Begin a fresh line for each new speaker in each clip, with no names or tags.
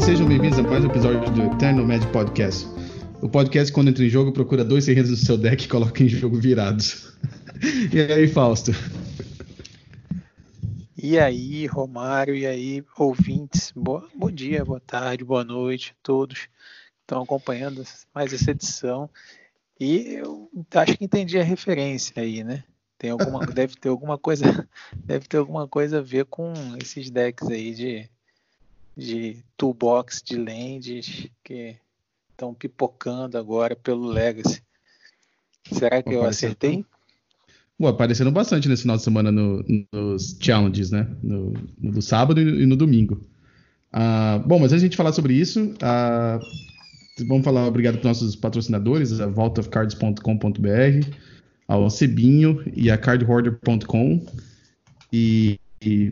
Sejam bem-vindos a mais um episódio do Eternal Magic Podcast. O podcast, quando entra em jogo, procura dois terrenos no seu deck e coloca em jogo virados. e aí, Fausto?
E aí, Romário, e aí, ouvintes, bom dia, boa tarde, boa noite a todos que estão acompanhando mais essa edição. E eu acho que entendi a referência aí, né? Tem alguma, deve ter alguma coisa, deve ter alguma coisa a ver com esses decks aí de de toolbox de lands que estão pipocando agora pelo Legacy. Será que eu acertei?
Pô, aparecendo bastante nesse final de semana no, nos challenges, né? No, no, no sábado e no domingo. Uh, bom, mas antes de a gente falar sobre isso, uh, vamos falar obrigado para nossos patrocinadores, a vaultofcards.com.br, ao Cebinho e a cardhoarder.com. E, e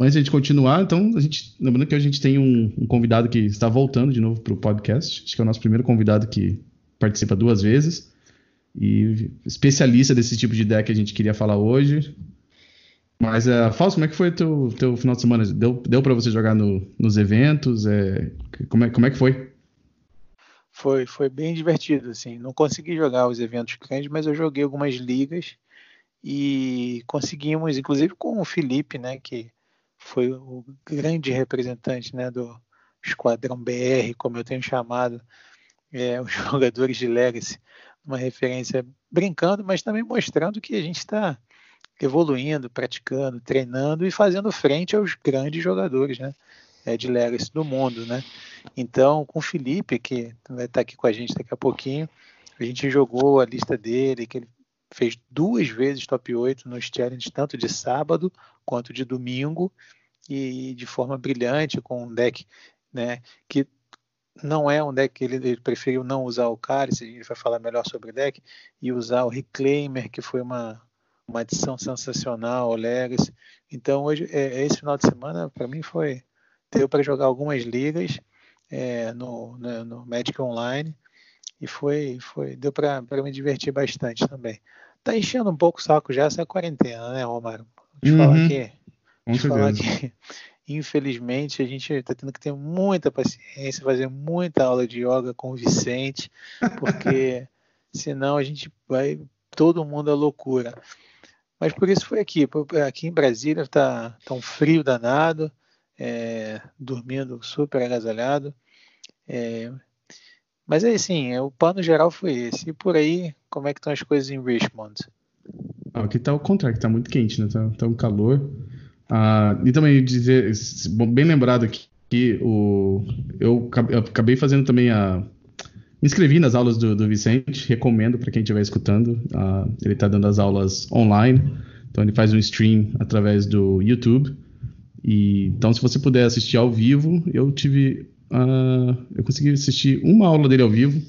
Antes de a gente continuar, então, a gente, lembrando que a gente tem um, um convidado que está voltando de novo para o podcast. Acho que é o nosso primeiro convidado que participa duas vezes. E especialista desse tipo de ideia que a gente queria falar hoje. Mas, uh, Fausto, como é que foi teu, teu final de semana? Deu, deu para você jogar no, nos eventos? É, como, é, como é que foi?
Foi, foi bem divertido, assim. Não consegui jogar os eventos grandes, mas eu joguei algumas ligas e conseguimos, inclusive com o Felipe, né, que foi o grande representante né, do Esquadrão BR, como eu tenho chamado é, os jogadores de Legacy, uma referência brincando, mas também mostrando que a gente está evoluindo, praticando, treinando e fazendo frente aos grandes jogadores né, é, de Legacy do mundo. Né? Então, com o Felipe, que vai estar aqui com a gente daqui a pouquinho, a gente jogou a lista dele, que ele fez duas vezes top 8 nos challenges, tanto de sábado quanto de domingo, e de forma brilhante, com um deck né, que não é um deck que ele, ele preferiu não usar o Cálice, ele vai falar melhor sobre o deck, e usar o Reclaimer, que foi uma, uma adição sensacional ao Legacy. Então, hoje, é, esse final de semana, para mim, foi. Deu para jogar algumas ligas é, no, no, no Magic Online e foi, foi deu para me divertir bastante também. Tá enchendo um pouco o saco já essa quarentena, né, Romário? Deixa eu uhum. falar que, deixa falar que infelizmente a gente está tendo que ter muita paciência, fazer muita aula de yoga com o Vicente, porque senão a gente vai todo mundo à loucura. Mas por isso foi aqui. Aqui em Brasília está tá um frio danado, é, dormindo super agasalhado. É, mas é assim, é, o plano geral foi esse. E por aí, como é que estão as coisas em Richmond?
Ah, aqui está o contrário, está muito quente, né? Tá, tá um calor. Ah, e também dizer, bem lembrado aqui, que o, eu acabei fazendo também a. Me inscrevi nas aulas do, do Vicente, recomendo para quem estiver escutando. Ah, ele está dando as aulas online, então ele faz um stream através do YouTube. E, então, se você puder assistir ao vivo, eu tive uh, eu consegui assistir uma aula dele ao vivo,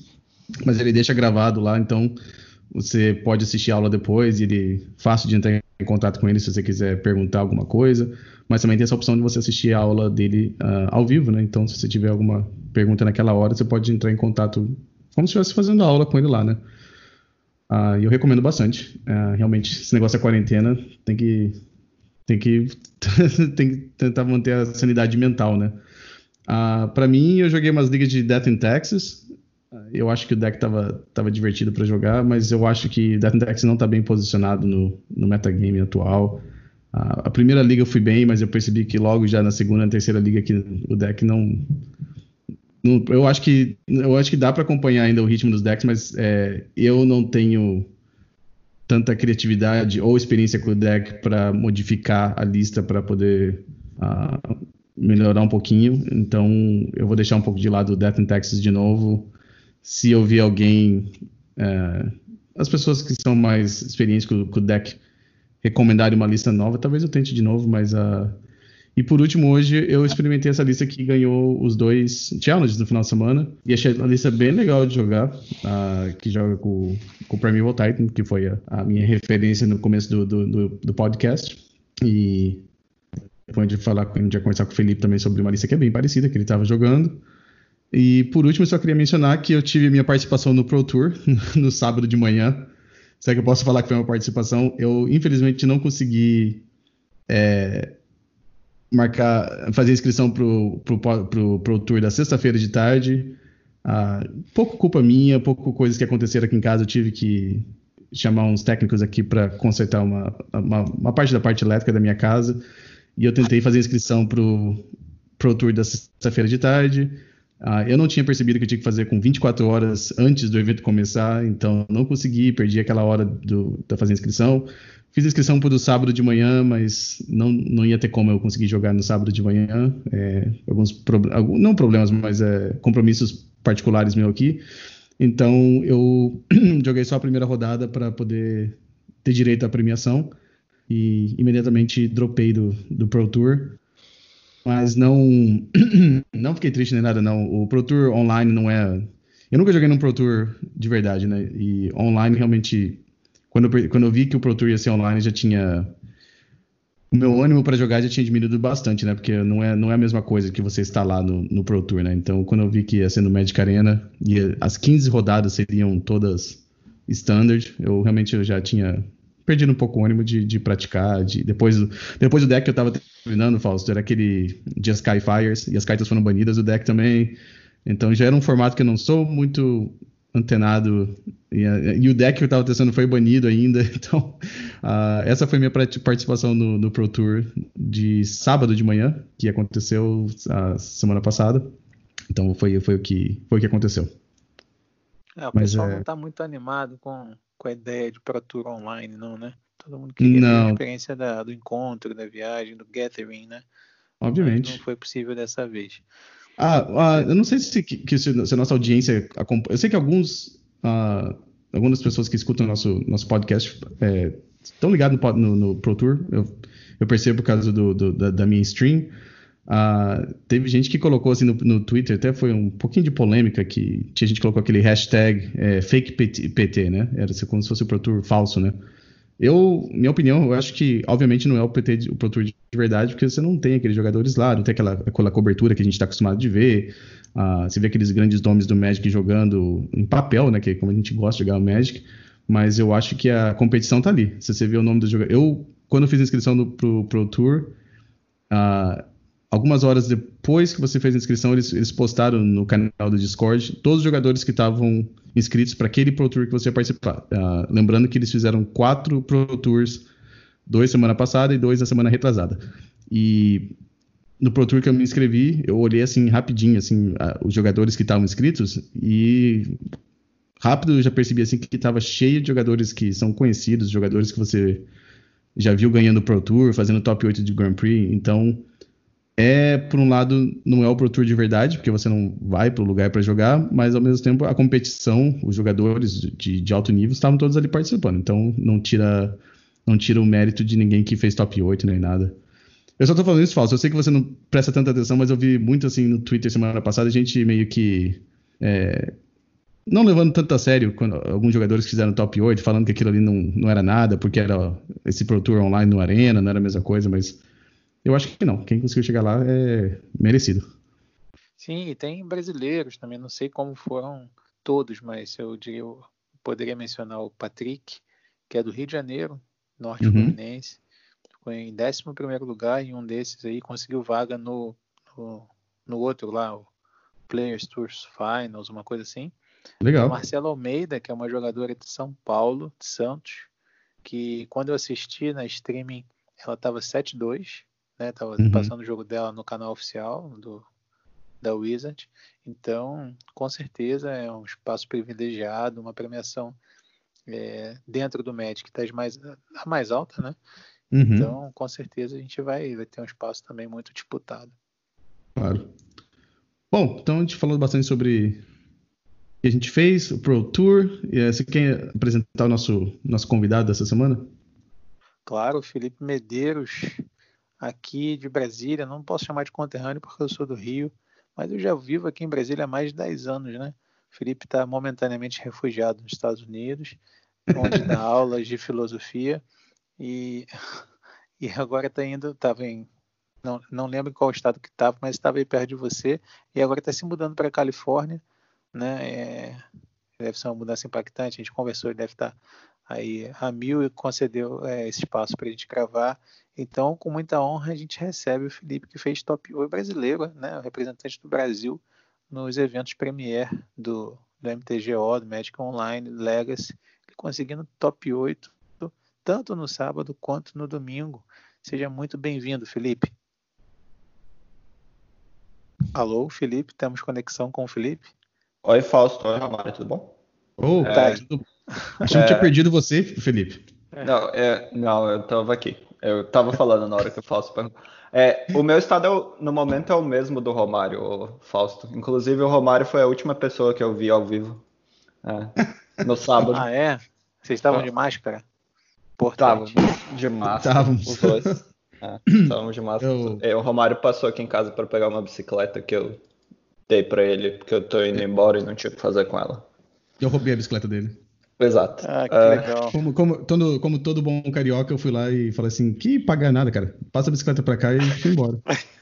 mas ele deixa gravado lá, então você pode assistir a aula depois ele fácil de entrar em contato com ele se você quiser perguntar alguma coisa, mas também tem essa opção de você assistir a aula dele uh, ao vivo, né? Então, se você tiver alguma pergunta naquela hora, você pode entrar em contato como se estivesse fazendo aula com ele lá, né? Uh, eu recomendo bastante. Uh, realmente, esse negócio da quarentena tem que tem que tem que tentar manter a sanidade mental, né? Uh, para mim, eu joguei umas ligas de Death in Texas. Eu acho que o deck tava, tava divertido para jogar, mas eu acho que Death Texas não tá bem posicionado no, no metagame atual. Uh, a primeira liga eu fui bem, mas eu percebi que logo já na segunda e terceira liga que o deck não, não, eu acho que eu acho que dá para acompanhar ainda o ritmo dos decks, mas é, eu não tenho tanta criatividade ou experiência com o deck para modificar a lista para poder uh, melhorar um pouquinho. Então eu vou deixar um pouco de lado o Death in Texas de novo. Se eu ver alguém, é, as pessoas que são mais experientes com, com, o deck recomendarem uma lista nova, talvez eu tente de novo, mas a. Uh... E por último, hoje eu experimentei essa lista que ganhou os dois challenges no final de semana. E achei uma lista bem legal de jogar. Uh, que joga com, com o Primeval Titan, que foi a, a minha referência no começo do, do, do, do podcast. E depois de falar, ia conversar com o Felipe também sobre uma lista que é bem parecida, que ele estava jogando. E por último, só queria mencionar que eu tive minha participação no Pro Tour no sábado de manhã. Será que eu posso falar que foi uma participação? Eu, infelizmente, não consegui é, marcar, fazer inscrição pro, pro, pro, pro tour da sexta-feira de tarde. Ah, pouco culpa minha, pouco coisas que aconteceram aqui em casa. Eu tive que chamar uns técnicos aqui para consertar uma, uma, uma, parte da parte elétrica da minha casa. E eu tentei fazer inscrição pro, pro tour da sexta-feira de tarde. Ah, eu não tinha percebido que eu tinha que fazer com 24 horas antes do evento começar, então não consegui, perdi aquela hora do, da fazer inscrição. Fiz inscrição para o sábado de manhã, mas não, não ia ter como eu conseguir jogar no sábado de manhã. É, alguns pro, não problemas, mas é, compromissos particulares meu aqui. Então eu joguei só a primeira rodada para poder ter direito à premiação e imediatamente dropei do, do Pro Tour. Mas não não fiquei triste nem nada não. O Pro Tour online não é eu nunca joguei num Pro Tour de verdade, né? E online realmente quando eu, quando eu vi que o Pro Tour ia ser online, já tinha o meu ânimo para jogar já tinha diminuído bastante, né? Porque não é, não é a mesma coisa que você está lá no, no Pro Tour, né? Então, quando eu vi que ia ser no Magic Arena e as 15 rodadas seriam todas standard, eu realmente já tinha perdido um pouco o ânimo de, de praticar. De, depois, depois do deck que eu tava terminando, Fausto, era aquele Just Sky Fires, e as cartas foram banidas, o deck também. Então já era um formato que eu não sou muito antenado e, e, o deck que eu estava testando foi banido ainda. Então, uh, essa foi minha participação no, no, Pro Tour de sábado de manhã, que aconteceu a semana passada. Então, foi, foi, o, que, foi o que aconteceu.
É, o Mas, pessoal é... não está muito animado com, com a ideia de Pro Tour online, não, né? Todo mundo queria não. a experiência da, do encontro, da viagem, do gathering, né?
Obviamente.
Mas não foi possível dessa vez.
Ah, ah, eu não sei se, que, se, a nossa audiência acompanha. Eu sei que alguns, ah, algumas pessoas que escutam nosso, nosso podcast é, estão ligados no, no, no, Pro Tour. Eu, eu percebo por causa do, do da, da, minha stream. Ah, teve gente que colocou assim no, no, Twitter, até foi um pouquinho de polêmica, que tinha gente que colocou aquele hashtag é, fake PT, PT, né? Era como se fosse o Pro Tour falso, né? Eu, minha opinião, eu acho que, obviamente, não é o PT, o Pro Tour de verdade, porque você não tem aqueles jogadores lá, não tem aquela, aquela cobertura que a gente está acostumado de ver. Uh, você vê aqueles grandes nomes do Magic jogando em papel, né? Que é como a gente gosta de jogar o Magic. Mas eu acho que a competição tá ali. Se você vê o nome do jogador. Eu, quando eu fiz a inscrição no, pro, pro Tour, uh, algumas horas depois que você fez a inscrição, eles, eles postaram no canal do Discord todos os jogadores que estavam inscritos para aquele Pro Tour que você ia participar. Uh, lembrando que eles fizeram quatro Pro Tours, dois semana passada e dois na semana retrasada. E no Pro Tour que eu me inscrevi, eu olhei assim rapidinho assim uh, os jogadores que estavam inscritos e rápido eu já percebi assim que estava cheio de jogadores que são conhecidos, jogadores que você já viu ganhando Pro Tour, fazendo top 8 de Grand Prix. Então, é, por um lado, não é o Pro Tour de verdade, porque você não vai para o lugar para jogar, mas ao mesmo tempo a competição, os jogadores de, de, alto nível estavam todos ali participando. Então não tira não tira o mérito de ninguém que fez top 8 nem nada. Eu só tô falando isso falso. Eu sei que você não presta tanta atenção, mas eu vi muito assim no Twitter semana passada, gente meio que. É, não levando tanto a sério quando alguns jogadores fizeram top 8, falando que aquilo ali não, não era nada, porque era esse Pro Tour online no Arena, não era a mesma coisa, mas eu acho que não. Quem conseguiu chegar lá é merecido.
Sim, e tem brasileiros também. Não sei como foram todos, mas eu diria, eu poderia mencionar o Patrick, que é do Rio de Janeiro, norte uhum. fluminense. Ficou em 11 lugar em um desses aí, conseguiu vaga no, no, no outro lá, o Players Tours Finals, uma coisa assim.
Legal.
Marcela Almeida, que é uma jogadora de São Paulo, de Santos, que quando eu assisti na streaming, ela estava 7-2 né? Tava uhum. passando o jogo dela no canal oficial do, da Wizard. Então, com certeza é um espaço privilegiado, uma premiação é, dentro do Magic que está mais, a mais alta, né? Uhum. Então, com certeza a gente vai, vai ter um espaço também muito disputado.
Claro. Bom, então a gente falou bastante sobre o que a gente fez, o Pro Tour. Você quer apresentar o nosso, nosso convidado dessa semana?
Claro, Felipe Medeiros, aqui de Brasília, não posso chamar de conterrâneo porque eu sou do Rio, mas eu já vivo aqui em Brasília há mais de 10 anos, né? O Felipe está momentaneamente refugiado nos Estados Unidos, onde dá aulas de filosofia e, e agora está indo, estava em não, não lembro em qual estado que estava, mas estava aí perto de você e agora está se mudando para a Califórnia, né? É, deve ser uma mudança impactante. A gente conversou, ele deve estar tá aí a Mil concedeu é, esse espaço para a gente gravar. Então, com muita honra, a gente recebe o Felipe, que fez top 8 brasileiro, né, o representante do Brasil nos eventos Premier do, do MTGO, do Magic Online, Legacy, conseguindo top 8, tanto no sábado quanto no domingo. Seja muito bem-vindo, Felipe. Alô, Felipe, temos conexão com o Felipe?
Oi, Fausto. Oi, Romário, tudo bom?
Oh, é... tá. Tudo... Achei que tinha é. perdido você, Felipe.
Não, é... não, eu tava aqui. Eu tava falando na hora que o Fausto perguntou. É, o meu estado é no momento é o mesmo do Romário, Fausto. Inclusive, o Romário foi a última pessoa que eu vi ao vivo é, no sábado.
ah, é? Vocês estavam de máscara?
Estávamos de máscara, Estávamos. os dois. É, estávamos de máscara. Eu... É, o Romário passou aqui em casa para pegar uma bicicleta que eu dei para ele, porque eu tô indo embora e não tinha o que fazer com ela.
Eu roubei a bicicleta dele.
Exato.
Ah, que uh, legal.
Como, como, todo, como todo bom carioca, eu fui lá e falei assim: que pagar nada, cara. Passa a bicicleta pra cá e fui embora.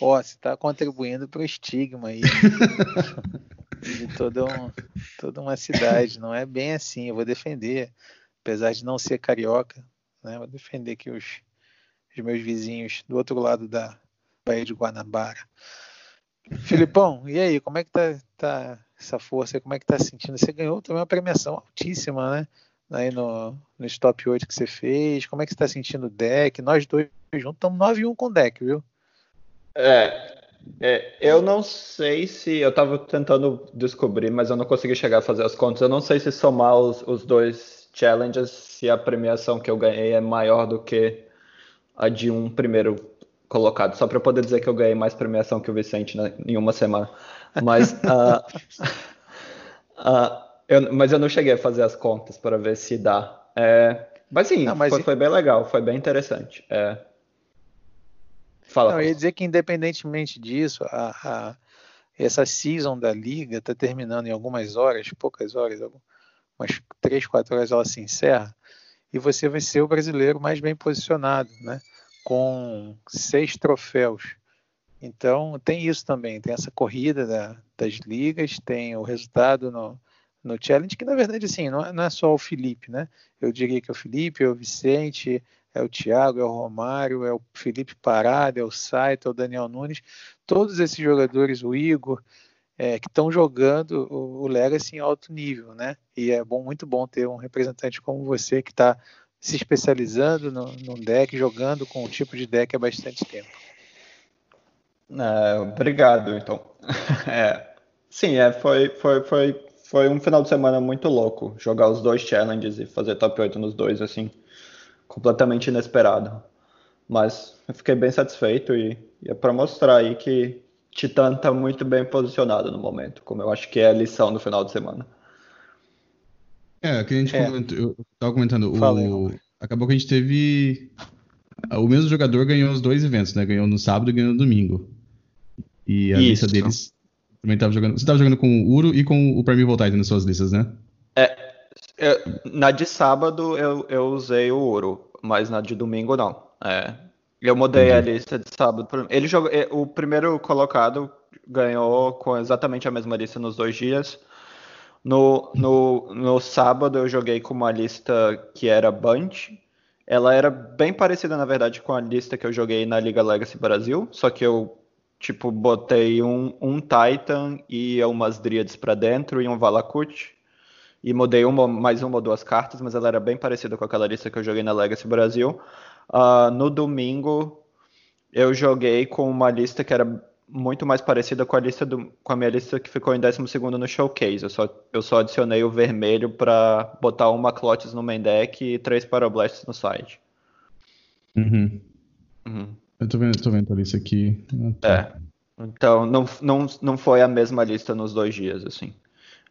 Ó, oh, você tá contribuindo pro estigma aí. de toda, um, toda uma cidade. Não é bem assim. Eu vou defender, apesar de não ser carioca, né? Vou defender que os, os meus vizinhos do outro lado da Baía de Guanabara. Filipão, e aí, como é que tá, tá essa força, como é que tá sentindo? Você ganhou também uma premiação altíssima, né? Aí no, no top 8 que você fez. Como é que você tá sentindo o deck? Nós dois juntos estamos 9 1 com o deck, viu?
É, é, eu não sei se. Eu tava tentando descobrir, mas eu não consegui chegar a fazer as contas. Eu não sei se somar os, os dois challenges, se a premiação que eu ganhei é maior do que a de um primeiro colocado, só para poder dizer que eu ganhei mais premiação que o Vicente né, em uma semana. Mas, uh, uh, eu, mas eu não cheguei a fazer as contas para ver se dá. É, mas sim, não, mas foi, foi, bem legal, foi bem interessante. É.
Fala. Não, eu ia dizer que independentemente disso, a, a, essa season da liga está terminando em algumas horas, poucas horas, umas três, quatro horas ela se encerra, e você vai ser o brasileiro mais bem posicionado, né? Com seis troféus. Então tem isso também, tem essa corrida da, das ligas, tem o resultado no, no challenge, que na verdade assim, não é, não é só o Felipe, né? Eu diria que é o Felipe, é o Vicente, é o Thiago, é o Romário, é o Felipe Parada, é o Saito, é o Daniel Nunes, todos esses jogadores, o Igor, é, que estão jogando o, o Legacy em alto nível, né? E é bom, muito bom ter um representante como você que está se especializando no, no, deck, jogando com um tipo de deck há bastante tempo.
É, obrigado, então. É, sim, é, foi, foi, foi, foi um final de semana muito louco jogar os dois challenges e fazer top 8 nos dois, assim completamente inesperado. Mas eu fiquei bem satisfeito e, e é para mostrar aí que Titã está muito bem posicionado no momento, como eu acho que é a lição do final de semana.
É, que a gente é. comentou, eu estava comentando, o, acabou que a gente teve. O mesmo jogador ganhou os dois eventos, né? Ganhou no sábado e ganhou no domingo. E a Isso. lista deles também estava jogando. Você estava jogando com o Uro e com o Primeval Titan nas suas listas, né?
É, eu, na de sábado eu, eu usei o ouro, mas na de domingo não. É, eu mudei a lista de sábado. Ele jogou, é, o primeiro colocado ganhou com exatamente a mesma lista nos dois dias. No, no, no sábado eu joguei com uma lista que era Bunch. Ela era bem parecida, na verdade, com a lista que eu joguei na Liga Legacy Brasil, só que eu tipo botei um, um Titan e umas Dríades para dentro e um Valakut e mudei uma, mais uma ou duas cartas, mas ela era bem parecida com aquela lista que eu joguei na Legacy Brasil. Uh, no domingo, eu joguei com uma lista que era muito mais parecida com a lista do, com a minha lista que ficou em 12 no Showcase. Eu só, eu só adicionei o vermelho para botar uma Clotis no main deck e três Parablasts no side.
Uhum. Uhum. Eu tô vendo, tô vendo a lista aqui.
Ah, tá. É. Então, não, não, não foi a mesma lista nos dois dias, assim.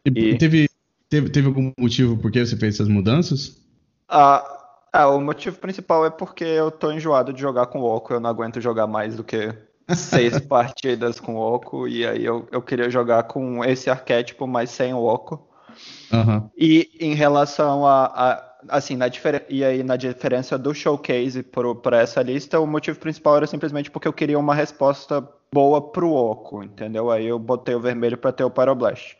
E, e... teve, Teve, teve algum motivo por que você fez essas mudanças?
Ah, ah, o motivo principal é porque eu tô enjoado de jogar com o Oco. Eu não aguento jogar mais do que seis partidas com o Oco. E aí eu, eu queria jogar com esse arquétipo, mas sem o Oco.
Uhum.
E em relação a, a assim, na e aí na diferença do showcase para essa lista, o motivo principal era simplesmente porque eu queria uma resposta boa pro Oco, entendeu? Aí eu botei o vermelho para ter o Pyroblast.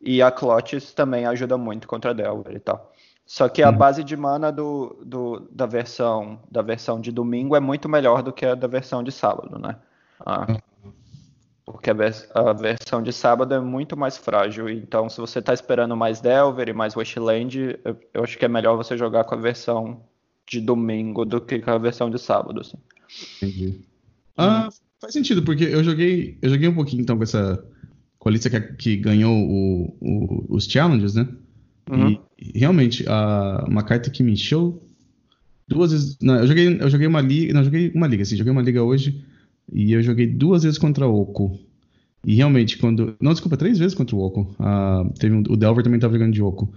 E a Clotis também ajuda muito contra a Delver e tal. Só que a uhum. base de mana do, do, da versão da versão de domingo é muito melhor do que a da versão de sábado, né? Ah, porque a, vers a, versão de sábado é muito mais frágil. Então, se você está esperando mais Delver e mais Westland, eu, eu, acho que é melhor você jogar com a versão de domingo do que com a versão de sábado. Assim.
Entendi. Ah, faz sentido, porque eu joguei, eu joguei um pouquinho então com essa com a lista que, que ganhou o, o, os challenges, né? Uhum. E realmente, a, uma carta que me encheu duas vezes. Não, eu joguei, eu joguei uma liga. Não, joguei uma liga, sim, joguei uma liga hoje. E eu joguei duas vezes contra o Oco. E realmente, quando. Não, desculpa, três vezes contra o Oco. Uh, teve um, o Delver também estava jogando de Oco.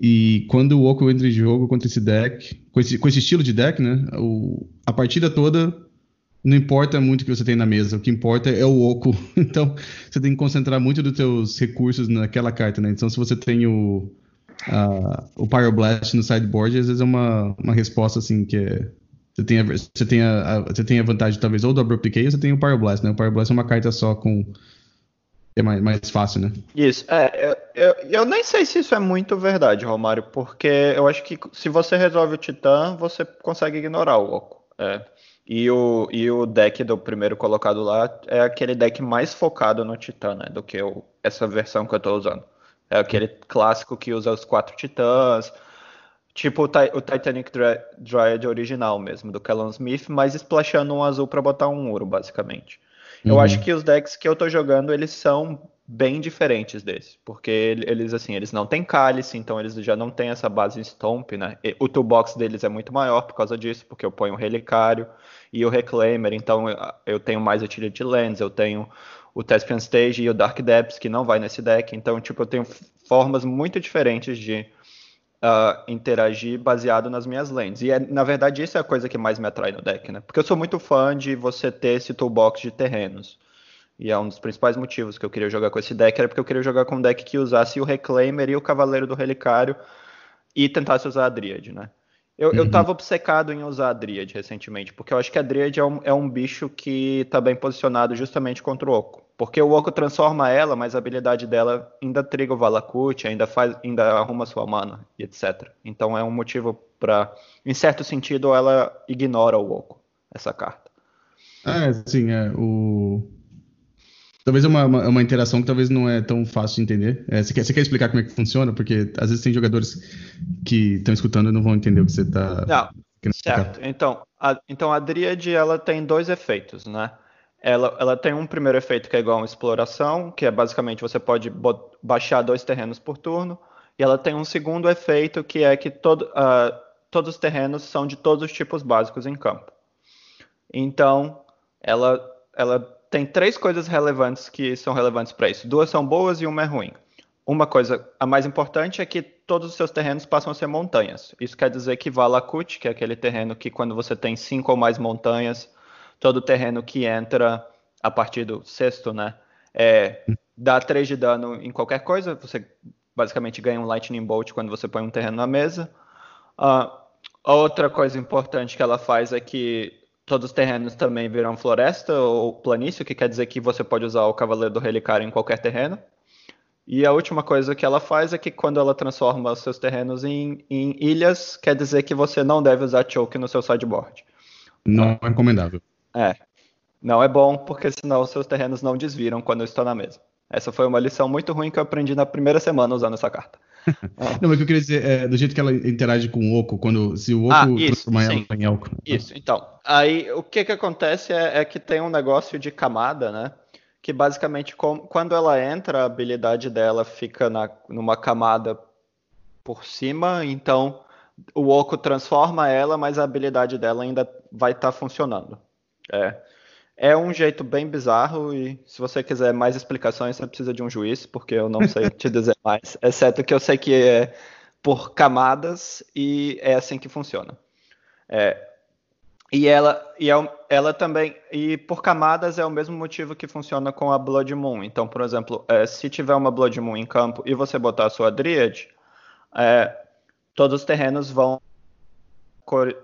E quando o Oco entra em jogo contra esse deck, com esse, com esse estilo de deck, né? O, a partida toda não importa muito o que você tem na mesa, o que importa é o oco. Então, você tem que concentrar muito dos seus recursos naquela carta, né? Então, se você tem o, uh, o Pyroblast no sideboard, às vezes é uma, uma resposta assim que é. Você tem, a, você, tem a, a, você tem a vantagem, talvez, ou do Abrupt Decay, ou você tem o Pyroblast, né? O Pyroblast é uma carta só com. É mais, mais fácil, né?
Isso. É, eu, eu, eu nem sei se isso é muito verdade, Romário, porque eu acho que se você resolve o Titã, você consegue ignorar o Oco. É. E o, e o deck do primeiro colocado lá é aquele deck mais focado no Titã, né? Do que o, essa versão que eu tô usando. É aquele clássico que usa os quatro titãs, tipo o, o Titanic Dryad original mesmo, do Callum Smith, mas splashando um azul para botar um ouro, basicamente. Uhum. Eu acho que os decks que eu tô jogando, eles são bem diferentes desse, porque eles assim, eles não têm cálice, então eles já não têm essa base stomp, né? O toolbox deles é muito maior por causa disso, porque eu ponho o relicário e o reclaimer, então eu tenho mais utility lands, eu tenho o Thespian Stage e o Dark Depths, que não vai nesse deck. Então, tipo, eu tenho formas muito diferentes de uh, interagir baseado nas minhas lanes. E, é, na verdade, isso é a coisa que mais me atrai no deck, né? Porque eu sou muito fã de você ter esse toolbox de terrenos. E é um dos principais motivos que eu queria jogar com esse deck, era porque eu queria jogar com um deck que usasse o Reclaimer e o Cavaleiro do Relicário e tentasse usar a Dryad, né? Eu, uhum. eu tava obcecado em usar a Dryad recentemente, porque eu acho que a Dryad é um, é um bicho que tá bem posicionado justamente contra o Oco. Porque o Oco transforma ela, mas a habilidade dela ainda triga o Valakut, ainda faz, ainda arruma sua mana e etc. Então é um motivo para, em certo sentido, ela ignora o Oco, essa carta.
É, sim, é o Talvez é uma, uma, uma, interação que talvez não é tão fácil de entender. É, você, quer, você quer explicar como é que funciona? Porque às vezes tem jogadores que estão escutando e não vão entender o que você está.
Certo. Então a, então a Dryad ela tem dois efeitos, né? Ela, ela tem um primeiro efeito que é igual a uma exploração, que é basicamente você pode baixar dois terrenos por turno. E ela tem um segundo efeito que é que todo, uh, todos os terrenos são de todos os tipos básicos em campo. Então, ela, ela tem três coisas relevantes que são relevantes para isso. Duas são boas e uma é ruim. Uma coisa, a mais importante é que todos os seus terrenos passam a ser montanhas. Isso quer dizer que Valakut, que é aquele terreno que quando você tem cinco ou mais montanhas, todo terreno que entra a partir do sexto, né, é, dá 3 de dano em qualquer coisa. Você basicamente ganha um Lightning Bolt quando você põe um terreno na mesa. Uh, outra coisa importante que ela faz é que Todos os terrenos também viram floresta ou planície, o que quer dizer que você pode usar o Cavaleiro do Relicário em qualquer terreno. E a última coisa que ela faz é que quando ela transforma os seus terrenos em, em ilhas, quer dizer que você não deve usar choke no seu sideboard.
Não é recomendável.
É. Não é bom, porque senão os seus terrenos não desviram quando estou na mesa. Essa foi uma lição muito ruim que eu aprendi na primeira semana usando essa carta.
Não, mas o que eu queria dizer é do jeito que ela interage com o Oco, quando se o Oco ah, transformar ela em Elco.
Isso, então. Aí o que que acontece é, é, que tem um negócio de camada, né? Que basicamente com, quando ela entra, a habilidade dela fica na, numa camada por cima, então o Oco transforma ela, mas a habilidade dela ainda vai estar tá funcionando. É. É um jeito bem bizarro e se você quiser mais explicações, você precisa de um juiz, porque eu não sei te dizer mais, exceto que eu sei que é por camadas e é assim que funciona. É, e ela, e é, ela também, e por camadas é o mesmo motivo que funciona com a Blood Moon. Então, por exemplo, é, se tiver uma Blood Moon em campo e você botar a sua Dryad, é, todos os terrenos vão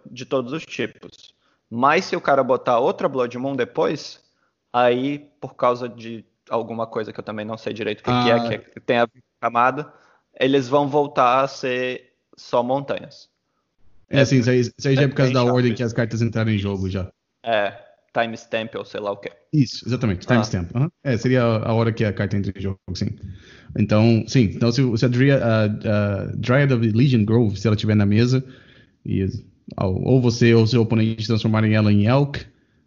de todos os tipos. Mas se o cara botar outra Blood Moon depois, aí por causa de alguma coisa que eu também não sei direito o que, ah. que é, que tem a camada, eles vão voltar a ser só montanhas.
É, assim, isso aí, isso aí já é por causa da ordem que as cartas entraram em jogo já.
É, timestamp ou sei lá o que.
Isso, exatamente, timestamp. Ah. Uhum. É, seria a hora que a carta entra em jogo, sim. Então, sim, então se, se a, Dryad, a, a Dryad of Legion Grove, se ela estiver na mesa, e, ou você ou seu oponente transformarem ela em Elk,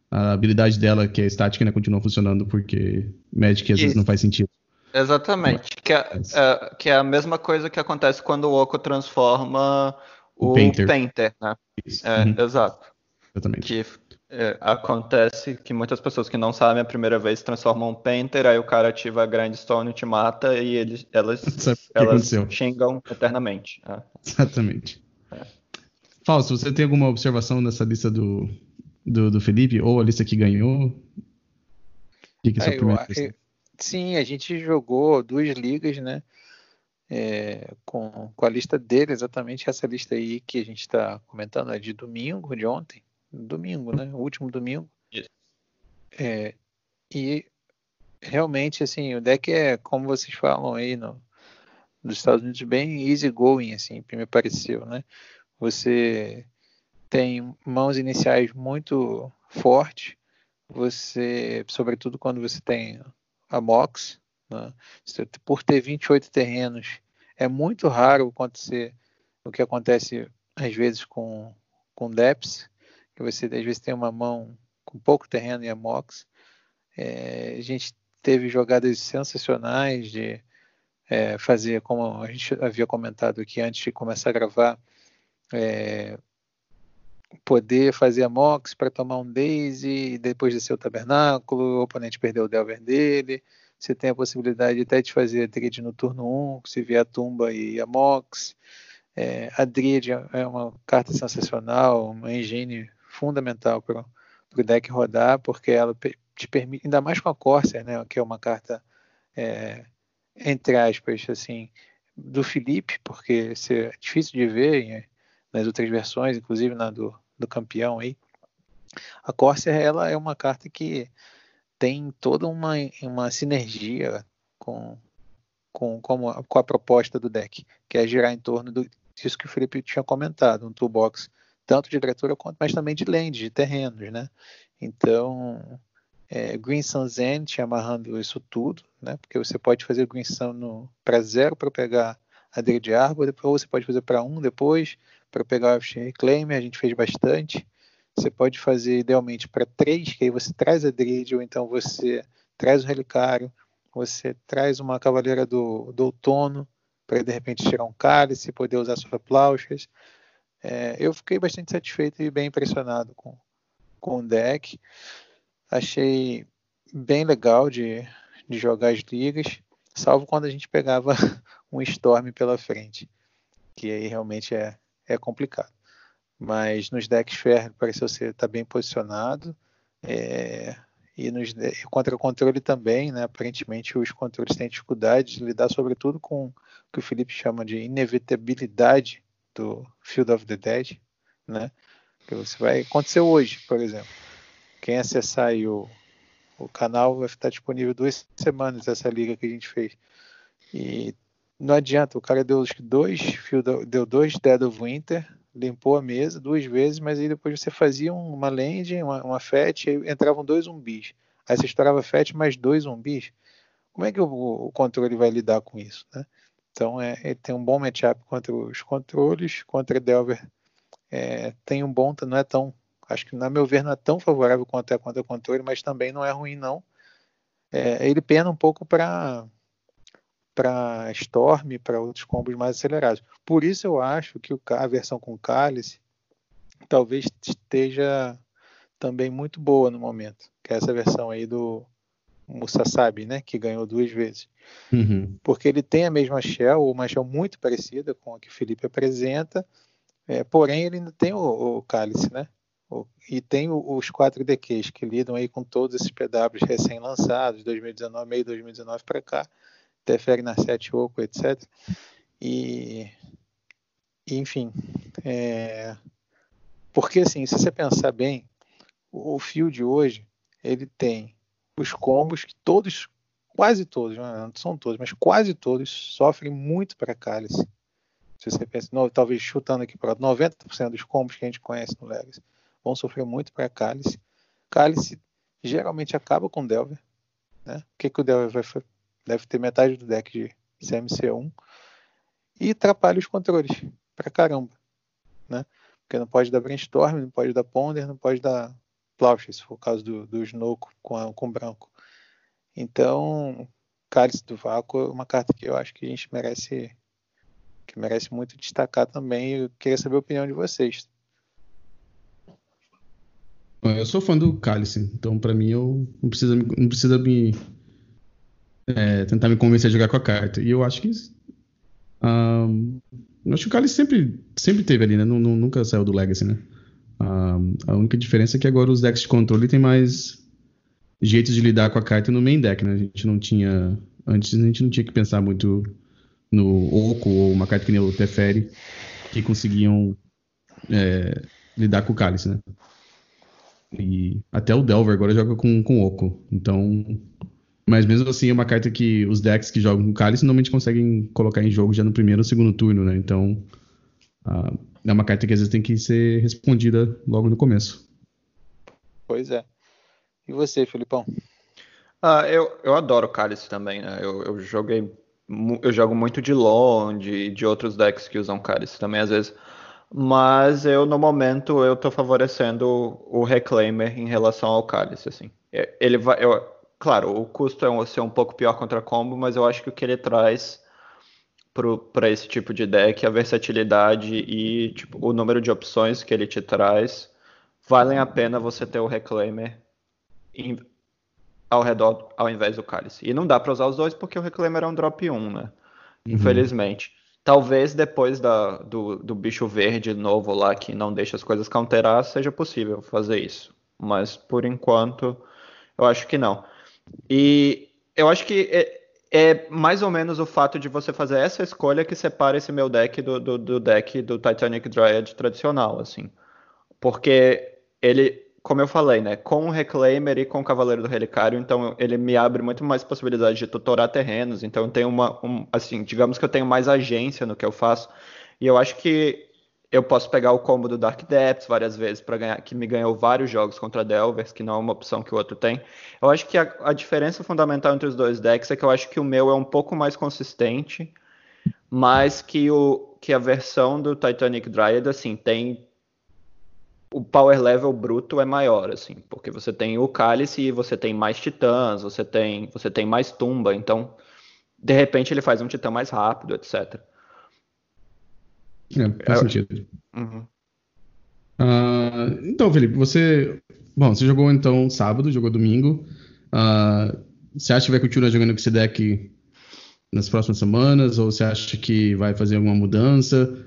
a habilidade dela, que é estática, ainda continua funcionando, porque Magic às vezes não faz sentido.
Exatamente, que é, é, que é a mesma coisa que acontece quando o Oco transforma o, o Painter. Painter né? É, uhum. Exato.
Exatamente.
Que é, acontece que muitas pessoas que não sabem a primeira vez transformam um Painter, aí o cara ativa a Grindstone e te mata e eles, elas, elas xingam eternamente. É.
Exatamente. Fausto, você tem alguma observação nessa lista do, do, do Felipe? Ou a lista que ganhou?
Que, é, eu, eu, sim, a gente jogou duas ligas, né? É, com, com a lista dele, exatamente essa lista aí que a gente está comentando, é de domingo, de ontem domingo, né? O último domingo. É, e realmente, assim, o deck é, como vocês falam aí no, nos Estados Unidos, bem easy going, assim, me pareceu, né? Você tem mãos iniciais muito fortes, você, sobretudo quando você tem a Mox, né? por ter 28 terrenos, é muito raro acontecer o que acontece às vezes com, com Deps, que você às vezes tem uma mão com pouco terreno e a Mox. É, a gente teve jogadas sensacionais de é, fazer, como a gente havia comentado aqui antes de começar a gravar, é, poder fazer a Mox para tomar um Daisy e depois descer o tabernáculo, o oponente perdeu o Delver dele. Você tem a possibilidade até de fazer Dredge no turno 1, se vier a tumba e a Mox. É, a Dredge é uma carta sensacional, uma engine fundamental para o deck rodar, porque ela te permite, ainda mais com a Corsair, né, que é uma carta, é, entre aspas, assim, do Felipe, porque é difícil de ver nas outras versões, inclusive na do, do campeão aí. A Corsair, ela é uma carta que tem toda uma, uma sinergia com, com, com, a, com a proposta do deck, que é girar em torno do, disso que o Felipe tinha comentado, um toolbox tanto de literatura quanto, mas também de land, de terrenos, né? Então, é, Green Sun Zen te amarrando isso tudo, né? Porque você pode fazer Green Sun para zero para pegar a de Árvore, depois você pode fazer para um depois, para pegar o FX Reclaim, a gente fez bastante. Você pode fazer idealmente para três, que aí você traz a Dredge, ou então você traz o Relicário, você traz uma Cavaleira do, do Outono, para de repente tirar um cálice, poder usar suas plauchas. É, eu fiquei bastante satisfeito e bem impressionado com, com o deck. Achei bem legal de, de jogar as ligas, salvo quando a gente pegava um Storm pela frente, que aí realmente é, é complicado. Mas nos decks Fer pareceu ser tá bem posicionado. É, e nos contra controle também, né? Aparentemente os controles têm dificuldade de lidar sobretudo com o que o Felipe chama de inevitabilidade do Field of the Dead, né? Que você vai acontecer hoje, por exemplo. Quem acessar o, o canal vai estar disponível duas semanas essa liga que a gente fez. E não adianta, o cara deu dois, deu dois Dead of Winter, limpou a mesa duas vezes, mas aí depois você fazia uma land, uma, uma FET, e entravam dois zumbis. Aí você estourava FET mais dois zumbis. Como é que o, o controle vai lidar com isso, né? Então é, ele tem um bom matchup contra os controles, contra Delver é, tem um bom, não é tão, acho que na meu ver não é tão favorável quanto é contra o controle, mas também não é ruim não. É, ele pena um pouco para para Storm, para outros combos mais acelerados. Por isso eu acho que a versão com Cálice talvez esteja também muito boa no momento, que é essa versão aí do Musasabi, né, que ganhou duas vezes.
Uhum.
Porque ele tem a mesma shell, ou uma shell muito parecida com a que o Felipe apresenta, é, porém ele ainda tem o, o cálice, né? O, e tem o, os quatro DQs que lidam aí com todos esses PWs recém-lançados, 2019, meio 2019 para cá, Teferi na 7 Oco, etc. E, enfim, é, porque assim, se você pensar bem, o, o Field hoje, ele tem os combos que todos, quase todos, não são todos, mas quase todos sofrem muito para cálice. se você pensa, talvez chutando aqui para 90% dos combos que a gente conhece no Legacy, vão sofrer muito para Cálice. Cálice geralmente acaba com Delver. Né? O que, que o Delver vai? Deve ter metade do deck de CMC1 e atrapalha os controles pra caramba. Né? Porque não pode dar Brainstorm, não pode dar Ponder, não pode dar Plowshare, se for o caso do, do Snow com, a, com branco. Então, Cálice do Vácuo é uma carta que eu acho que a gente merece que merece muito destacar também. Eu queria saber a opinião de vocês.
Eu sou fã do Cálice, então para mim eu não precisa, não precisa me é, tentar me convencer a jogar com a carta. E eu acho que um, acho que o Cálice sempre, sempre teve ali, né? nunca saiu do Legacy, né? Um, a única diferença é que agora os decks de controle tem mais jeitos de lidar com a carta no main deck, né? A gente não tinha antes a gente não tinha que pensar muito no Oco ou uma carta que nem o Teferi que conseguiam é, lidar com o Cálice, né? E até o Delver agora joga com, com Oco. Então. Mas mesmo assim é uma carta que os decks que jogam com Cálice normalmente conseguem colocar em jogo já no primeiro ou segundo turno, né? Então. Uh, é uma carta que às vezes tem que ser respondida logo no começo.
Pois é. E você, Filipão?
Ah, eu, eu adoro Cálice também, né? Eu, eu joguei. Eu jogo muito de Long, de, de outros decks que usam Cálice também, às vezes. Mas eu, no momento, eu tô favorecendo o Reclaimer em relação ao Cálice, assim. É, ele vai, eu, claro, o custo é ser um pouco pior contra combo, mas eu acho que o que ele traz para esse tipo de deck, a versatilidade e tipo, o número de opções que ele te traz, valem a pena você ter o Reclaimer em, ao redor, ao invés do Cálice. E não dá para usar os dois porque o Reclaimer é um drop 1, né? Uhum. Infelizmente. Talvez depois da, do, do bicho verde novo lá, que não deixa as coisas counterar, seja possível fazer isso. Mas por enquanto, eu acho que não. E eu acho que é, é mais ou menos o fato de você fazer essa escolha que separa esse meu deck do, do, do deck do Titanic Dryad tradicional, assim. Porque ele como eu falei, né, com o Reclaimer e com o Cavaleiro do Relicário, então ele me abre muito mais possibilidades de tutorar terrenos, então eu tenho uma, um, assim, digamos que eu tenho mais agência no que eu faço, e eu acho que eu posso pegar o combo do Dark Depths várias vezes para ganhar, que me ganhou vários jogos contra Delvers, que não é uma opção que o outro tem. Eu acho que a, a diferença fundamental entre os dois decks é que eu acho que o meu é um pouco mais consistente, mas que, o, que a versão do Titanic Dryad, assim, tem o power level bruto é maior, assim, porque você tem o cálice você tem mais titãs, você tem, você tem mais tumba, então de repente ele faz um titã mais rápido, etc.
É, faz é, sentido. Uhum. Uh, então, Felipe, você. Bom, você jogou então sábado, jogou domingo. Uh, você acha que vai continuar jogando com esse deck nas próximas semanas? Ou você acha que vai fazer alguma mudança?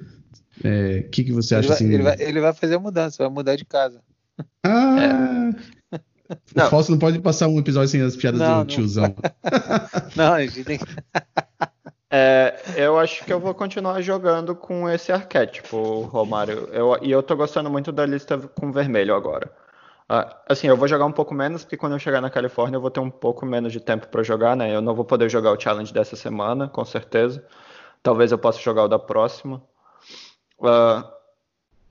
O é, que, que você acha
ele vai,
assim?
Ele vai, ele vai, fazer a mudança, vai mudar de casa.
Ah! É. O Fausto não pode passar um episódio sem as piadas não, do tiozão.
Não, a gente tem
é, eu acho que eu vou continuar jogando com esse arquétipo, Romário. Eu, e eu tô gostando muito da lista com vermelho agora. Uh, assim, eu vou jogar um pouco menos, porque quando eu chegar na Califórnia eu vou ter um pouco menos de tempo para jogar, né? Eu não vou poder jogar o challenge dessa semana, com certeza. Talvez eu possa jogar o da próxima. Uh,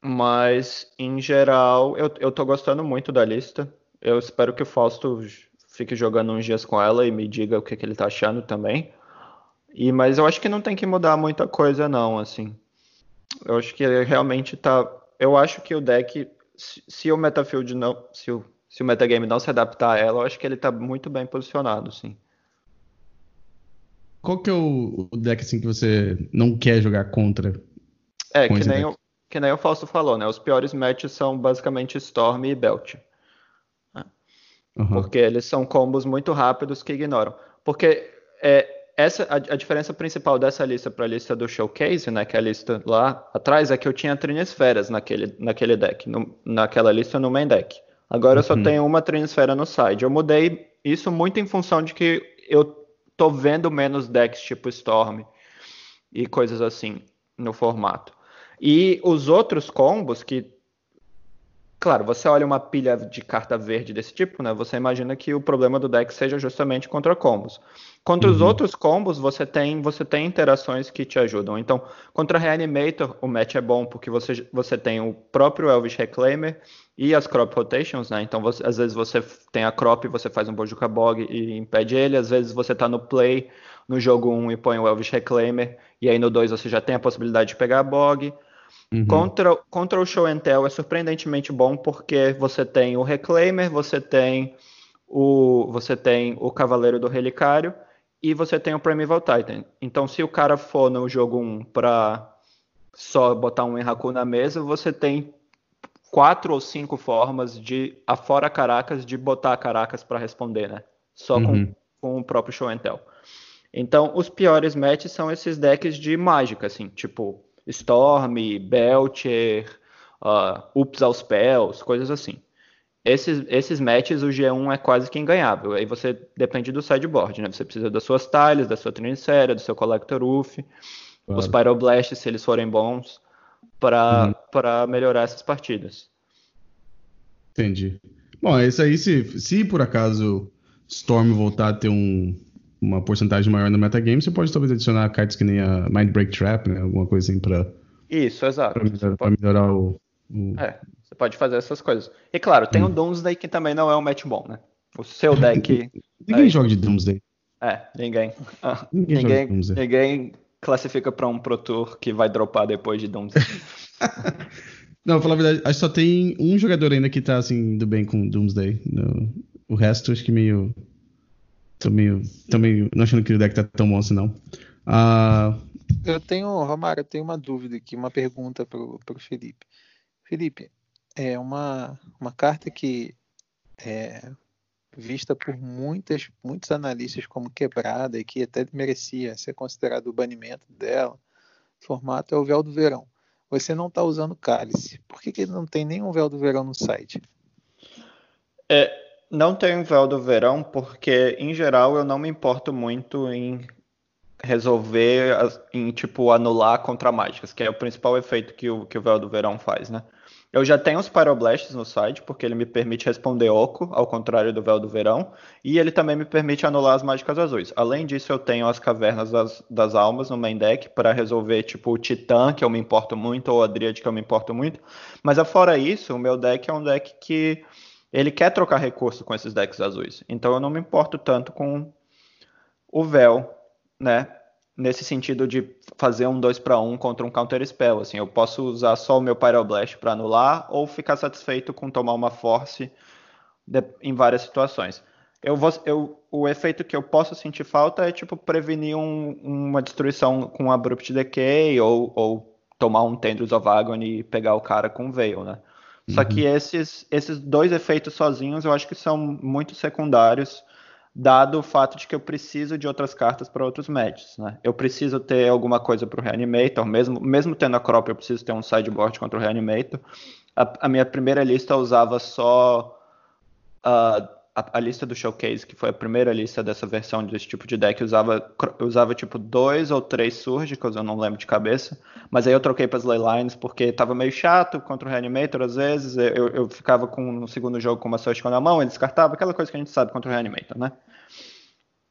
mas, em geral, eu, eu tô gostando muito da lista. Eu espero que o Fausto fique jogando uns dias com ela e me diga o que, que ele tá achando também. E, mas eu acho que não tem que mudar muita coisa, não, assim. Eu acho que ele realmente tá. Eu acho que o deck, se, se o Metafield não. Se o, se o metagame não se adaptar a ela, eu acho que ele tá muito bem posicionado, sim.
Qual que é o, o deck assim, que você não quer jogar contra?
É, que nem, o, que nem o Fausto falou, né? Os piores matches são basicamente Storm e Belt. Né? Uhum. Porque eles são combos muito rápidos que ignoram. Porque é, essa a, a diferença principal dessa lista para a lista do Showcase, né? Que é a lista lá atrás, é que eu tinha Trinesferas naquele, naquele deck, no, naquela lista no main deck. Agora uhum. eu só uhum. tenho uma Trinesfera no side. Eu mudei isso muito em função de que eu tô vendo menos decks tipo Storm e coisas assim no formato. E os outros combos que Claro, você olha uma pilha de carta verde desse tipo, né? Você imagina que o problema do deck seja justamente contra combos. Contra uhum. os outros combos, você tem, você tem interações que te ajudam. Então, contra Reanimator, o match é bom porque você, você tem o próprio Elvish Reclaimer e as crop rotations, né? Então, você, às vezes você tem a crop e você faz um Bojuka Bog e impede ele. Às vezes você tá no play no jogo 1 e põe o Elvish Reclaimer e aí no 2 você já tem a possibilidade de pegar a Bog. Uhum. Contra, contra o Show and Tell é surpreendentemente bom porque você tem o Reclaimer, você tem o, você tem o Cavaleiro do Relicário e você tem o Primeval Titan. Então, se o cara for no jogo 1 para só botar um Enraku na mesa, você tem quatro ou cinco formas de, afora Caracas, de botar Caracas para responder, né? Só uhum. com, com o próprio Show and Tell. Então, os piores matches são esses decks de mágica, assim, tipo Storm, Belcher, uh, Ups aos Spells, coisas assim. Esses, esses matches, o G1 é quase que inganhável. Aí você depende do sideboard, né? Você precisa das suas tiles, da sua Trinicera, do seu Collector Roof, claro. os Pyroblasts, se eles forem bons, para uhum. melhorar essas partidas.
Entendi. Bom, é isso aí, se, se por acaso Storm voltar a ter um, uma porcentagem maior no metagame, você pode talvez adicionar cartas que nem a Mind Break Trap, né? Alguma coisa assim pra.
Isso, exato.
Pra melhorar, pode... pra melhorar o, o,
É, você pode fazer essas coisas. E claro, tem hum. o Doomsday que também não é um match bom, né? O seu deck.
ninguém aí... joga de Doomsday.
É, ninguém. Ah, ninguém, ninguém, Doomsday. ninguém classifica pra um Pro Tour que vai dropar depois de Doomsday.
não, pra falar a verdade, acho que só tem um jogador ainda que tá assim, indo bem com Doomsday. No... O resto, acho que meio Tô meio, tô meio não achando que o deck tá tão bom assim, não. Uh...
Eu tenho, Romário, eu tenho uma dúvida aqui, uma pergunta pro, pro Felipe. Felipe, é uma, uma carta que é vista por muitas, muitos analistas como quebrada e que até merecia ser considerado o banimento dela. O formato é o véu do verão. Você não está usando cálice. Por que, que não tem nenhum véu do verão no site?
É, não tenho véu do verão porque, em geral, eu não me importo muito em resolver, em tipo, anular contra mágicas, que é o principal efeito que o, que o véu do verão faz, né? Eu já tenho os Pyroblasts no site, porque ele me permite responder Oco, ao contrário do Véu do Verão, e ele também me permite anular as mágicas azuis. Além disso, eu tenho as Cavernas das, das Almas no main deck para resolver, tipo, o Titã, que eu me importo muito, ou a Dríade, que eu me importo muito. Mas, fora isso, o meu deck é um deck que ele quer trocar recurso com esses decks azuis. Então eu não me importo tanto com o véu, né? Nesse sentido de fazer um 2 para 1 contra um Counter Spell. Assim, eu posso usar só o meu Pyroblast para anular ou ficar satisfeito com tomar uma Force de, em várias situações. Eu vou, eu, o efeito que eu posso sentir falta é tipo prevenir um, uma destruição com Abrupt Decay ou, ou tomar um Tendrils of Agony e pegar o cara com Veil, né? Só que uhum. esses, esses dois efeitos sozinhos eu acho que são muito secundários, dado o fato de que eu preciso de outras cartas para outros matches. Né? Eu preciso ter alguma coisa para o Reanimator, mesmo, mesmo tendo a crop, eu preciso ter um sideboard contra o Reanimator. A, a minha primeira lista usava só uh, a, a, lista do showcase, que foi a primeira lista dessa versão desse tipo de deck, usava, usava tipo dois ou três surgicals, eu não lembro de cabeça. Mas aí eu troquei para as Leylines porque tava meio chato contra o Reanimator às vezes. Eu, eu ficava com no segundo jogo com uma surgical na mão, ele descartava, aquela coisa que a gente sabe contra o Reanimator, né?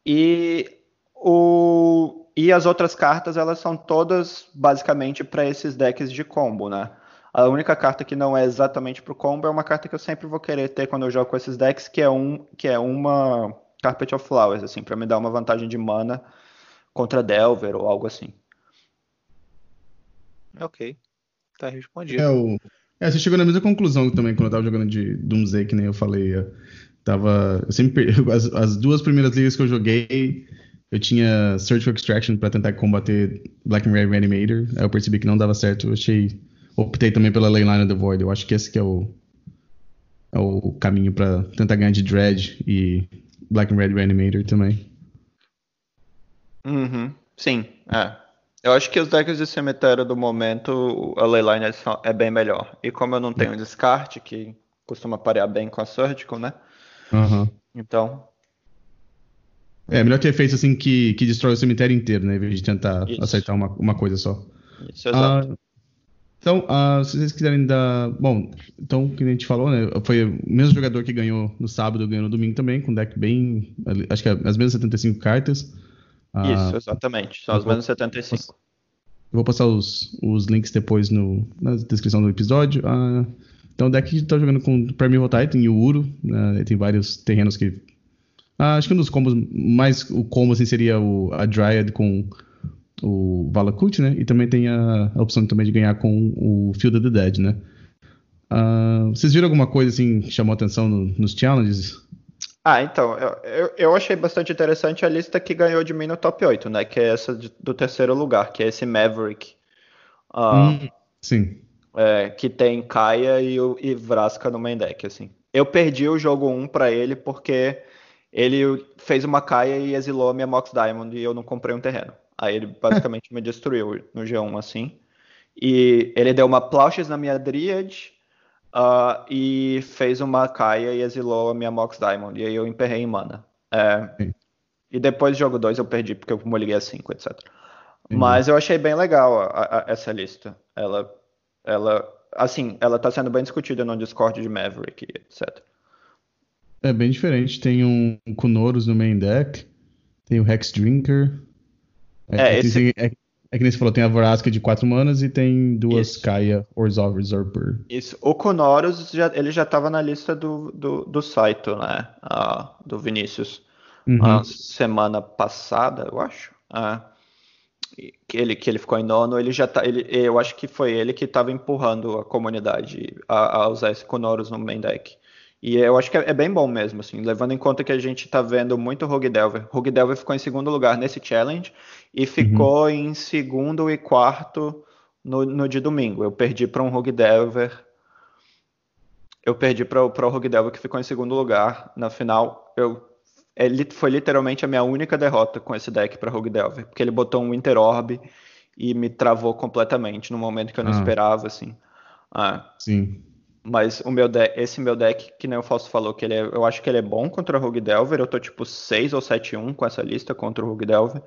E o e as outras cartas, elas são todas basicamente para esses decks de combo, né? A única carta que não é exatamente pro combo é uma carta que eu sempre vou querer ter quando eu jogo com esses decks, que é um que é uma Carpet of Flowers, assim, para me dar uma vantagem de mana contra Delver ou algo assim.
Ok. Tá respondido.
É, o... é, você chegou na mesma conclusão também quando eu tava jogando de Doomsday, que nem eu falei. Eu tava. Eu sempre. As, as duas primeiras ligas que eu joguei, eu tinha Surgical Extraction para tentar combater Black and Red Reanimator. Aí eu percebi que não dava certo. Eu achei optei também pela Leyline of the Void. Eu acho que esse que é o, é o caminho para tentar ganhar de Dread e Black and Red Reanimator também.
Uhum. Sim, é. Eu acho que os decks de cemitério do momento, a Leyline é bem melhor. E como eu não tenho descarte, que costuma parear bem com a Surgical, né?
Uhum.
Então.
É, melhor ter feito assim que, que destrói o cemitério inteiro, né? Em vez de tentar Isso. acertar uma, uma coisa só.
Isso, exato. Uh,
Então, uh, se vocês quiserem dar. Bom, então, que a gente falou, né? Foi o mesmo jogador que ganhou no sábado, ganhou no domingo também, com deck bem. Acho que é as mesmas 75 cartas.
Uh, Isso, exatamente. São as mesmas 75.
Eu vou passar os, os links depois no, na descrição do episódio. Uh, então, o deck está jogando com Primeval Titan e o Uro. Né? Tem vários terrenos que. acho que um dos combos mais. O combo assim, seria o, a Dryad com o Valakut, né? E também tem a, a, opção também de ganhar com o Field of the Dead, né? Uh, vocês viram alguma coisa assim que chamou atenção no, nos challenges?
Ah, então, eu, eu, eu, achei bastante interessante a lista que ganhou de mim no top 8, né? Que é essa de, do terceiro lugar, que é esse Maverick.
Uh, hum, sim.
É, que tem Kaia e, e Vraska no main deck, assim. Eu perdi o jogo 1 para ele porque ele fez uma Kaia e exilou a minha Mox Diamond e eu não comprei um terreno. Aí ele basicamente me destruiu no G1 assim. E ele deu uma Plauches na minha Dryad uh, e fez uma Kaia e exilou a minha Mox Diamond. E aí eu emperrei em mana. É, e depois do jogo 2 eu perdi porque eu moliguei a 5, etc. Mas eu achei bem legal a, a, essa lista. Ela, ela, assim, ela tá sendo bem discutida no Discord de Maverick, etc.
É bem diferente. Tem um Kunoros no main deck, tem o Hex Drinker, é, é, esse... é, é que nem você falou, tem a Vorasca de 4 manas e tem duas Isso. Kaia Orzhov Reserper.
Isso. O Konoros, já, ele já estava na lista do, do, do Saito, né? Ah, do Vinícius. Uhum. A semana passada, eu acho. Ah, que, ele, que ele ficou em nono, ele já tá. Ele, eu acho que foi ele que estava empurrando a comunidade a, a usar esse Konoros no main deck. E eu acho que é, é, bem bom mesmo, assim, levando em conta que a gente tá vendo muito Rogue Delver. Rogue Delver ficou em segundo lugar nesse challenge e ficou uhum. em segundo e quarto no, no de domingo. Eu perdi para um Rogue Delver. Eu perdi para o Rogue Delver que ficou em segundo lugar na final. Eu, ele foi literalmente a minha única derrota com esse deck para Rogue Delver, porque ele botou um Winter Orb e me travou completamente no momento que eu não ah. esperava, assim.
Ah. Sim.
Mas o meu deck, esse meu deck, que nem o Fausto falou, que ele é, eu acho que ele é bom contra o Rogue Delver. Eu tô tipo 6 ou 7-1 com essa lista contra o Rogue Delver.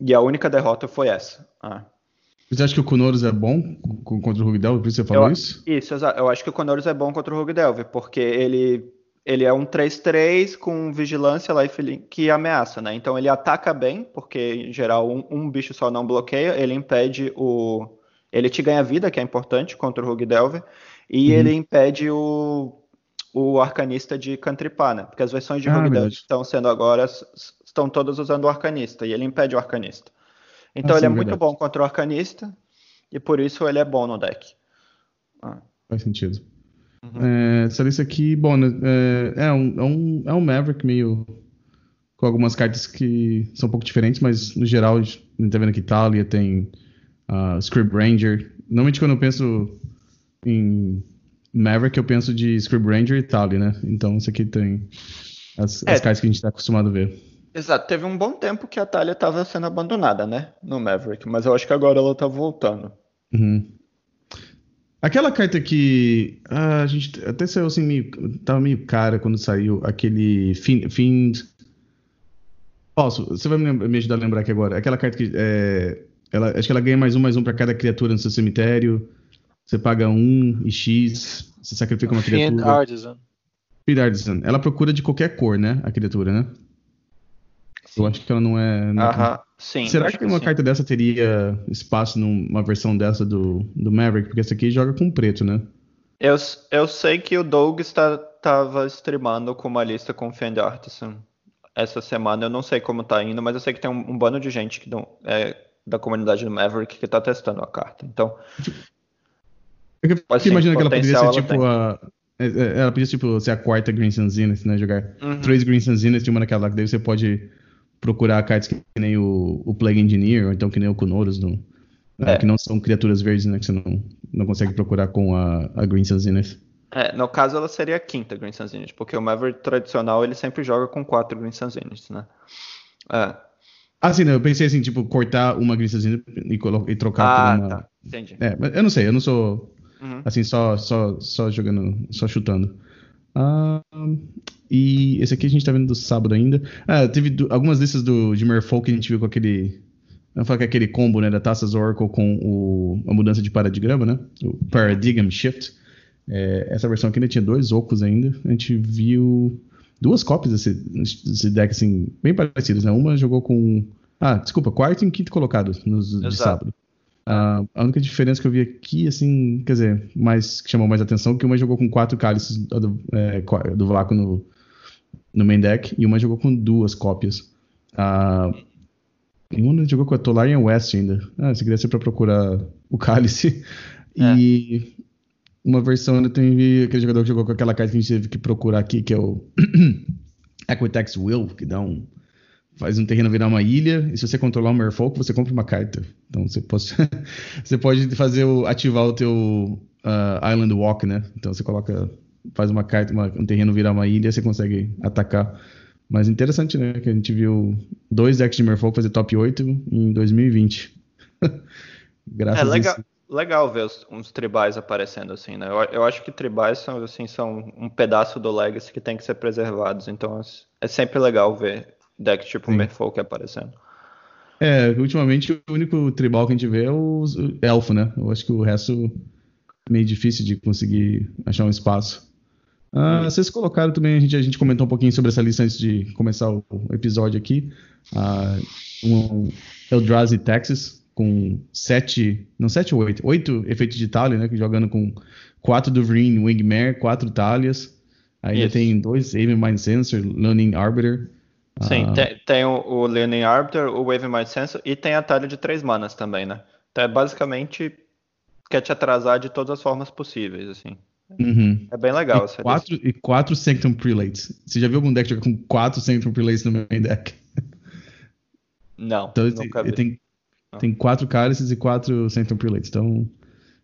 E a única derrota foi essa. Ah.
Você acha que o Konoros é bom contra o Rogue Delver? Por isso você falou
eu,
isso?
Isso, exato. Eu acho que o Konoros é bom contra o Rogue Delver, porque ele, ele é um 3-3 com vigilância life que ameaça, né? Então ele ataca bem, porque em geral um, um bicho só não bloqueia, ele impede o. Ele te ganha vida, que é importante contra o Rogue Delver e uhum. ele impede o, o arcanista de cantripar, né? Porque as versões de ah, Rogue que estão sendo agora estão todas usando o arcanista e ele impede o arcanista. Então ah, ele sim, é muito bom contra o arcanista e por isso ele é bom no deck.
Ah. Faz sentido. Uhum. É, essa lista aqui, bom, né, é, é, um, é, um, é um Maverick meio. com algumas cartas que são um pouco diferentes, mas no geral, a gente tá vendo aqui Talia, tem uh, Script Ranger. Normalmente quando eu penso em Maverick eu penso de Scrib Ranger e Tali, né? Então isso aqui tem as, é, as cartas que a gente está acostumado a ver.
Exato, teve um bom tempo que a Talia estava sendo abandonada, né? No Maverick, mas eu acho que agora ela está voltando.
Uhum. Aquela carta que ah, a gente até saiu assim, meio, tava meio cara quando saiu aquele Fiend. Fiend... Posso? Você vai me, me, ajudar a lembrar aqui agora? Aquela carta que é, ela, acho que ela ganha mais um, mais um para cada criatura no seu cemitério. Você paga um e X, você sacrifica uma Fiend criatura. Artisan. Fiend Artisan. Ela procura de qualquer cor, né? A criatura, né? Sim. Eu acho que ela não é.
Não é sim.
Será que, que uma sim. carta dessa teria espaço numa versão dessa do, do Maverick? Porque essa aqui joga com preto, né?
Eu, eu sei que o Doug estava streamando com uma lista com Fiend Artisan essa semana. Eu não sei como tá indo, mas eu sei que tem um, um bando de gente que não, é, da comunidade do Maverick que tá testando a carta. Então,
eu assim, imagino que ela poderia ser tipo a. É, é, ela podia tipo, ser a quarta Green Sun Zenith, né? Jogar uhum. três Green Sun Zenith e uma naquela lá, que daí você pode procurar cartas que nem o, o Plague Engineer, ou então que nem o Kunoros, no, né? é. que não são criaturas verdes, né? Que você não, não consegue procurar com a, a Green Sun Zenith.
É, no caso ela seria a quinta Green Sun Zenith, porque o Maverick tradicional ele sempre joga com quatro Green Sun Zeniths, né?
É. Ah, sim, não, eu pensei assim, tipo, cortar uma Green Sun Zenith e, e trocar ah, por uma... tá, entendi. É, mas eu não sei, eu não sou Uhum. Assim, só, só, só jogando, só chutando. Ah, e esse aqui a gente tá vendo do sábado ainda. Ah, teve do, algumas listas do, de Merfolk que a gente viu com aquele falo que é aquele combo né, da Taças Oracle com o, a mudança de paradigma, né? O Paradigm Shift. É, essa versão aqui ainda tinha dois ocos ainda. A gente viu duas cópias desse, desse deck, assim, bem parecidas, né? Uma jogou com. Ah, desculpa, quarto e quinto colocado nos, de sábado. A única diferença que eu vi aqui, assim, quer dizer, mais, que chamou mais atenção, que uma jogou com quatro cálices do, é, do Vlaco no, no main deck, e uma jogou com duas cópias. Uh, e uma jogou com a Tolarian West ainda. Ah, se queria ser pra procurar o cálice. É. E uma versão ainda tem aquele jogador que jogou com aquela carta que a gente teve que procurar aqui, que é o Equitex Will, que dá um faz um terreno virar uma ilha, e se você controlar um Merfolk, você compra uma carta. Então você pode, você pode fazer o, ativar o teu uh, Island Walk, né? Então você coloca, faz uma carta, uma, um terreno virar uma ilha, você consegue atacar. Mas interessante, né? Que a gente viu dois decks de Merfolk fazer top 8 em 2020.
Graças é, legal, a isso. Legal ver os, uns tribais aparecendo assim, né? Eu, eu acho que tribais são, assim, são um pedaço do Legacy que tem que ser preservados. Então é sempre legal ver deck tipo Merfolk aparecendo.
É, ultimamente o único tribal que a gente vê é o elfo, né? Eu acho que o resto é meio difícil de conseguir achar um espaço. Ah, vocês colocaram também, a gente, a gente comentou um pouquinho sobre essa lista antes de começar o, episódio aqui. Ah, um Eldrazi Texas com sete, não sete ou oito, oito efeitos de talha, né? Jogando com quatro do Vreen Wingmare, quatro talhas. Ainda tem dois Aim Mind Sensor, Learning Arbiter.
Sim, ah. tem, tem, o, o Learning Arbiter, o Wave Mind Sensor e tem a talha de três manas também, né? Então é basicamente quer te atrasar de todas as formas possíveis, assim.
Uhum.
É bem legal.
E quatro, e quatro Sanctum Prelates. Você já viu algum deck jogar com quatro Sanctum Prelates no main deck?
Não,
então, nunca vi. Tem, tem quatro cálices e quatro Sanctum Prelates. Então,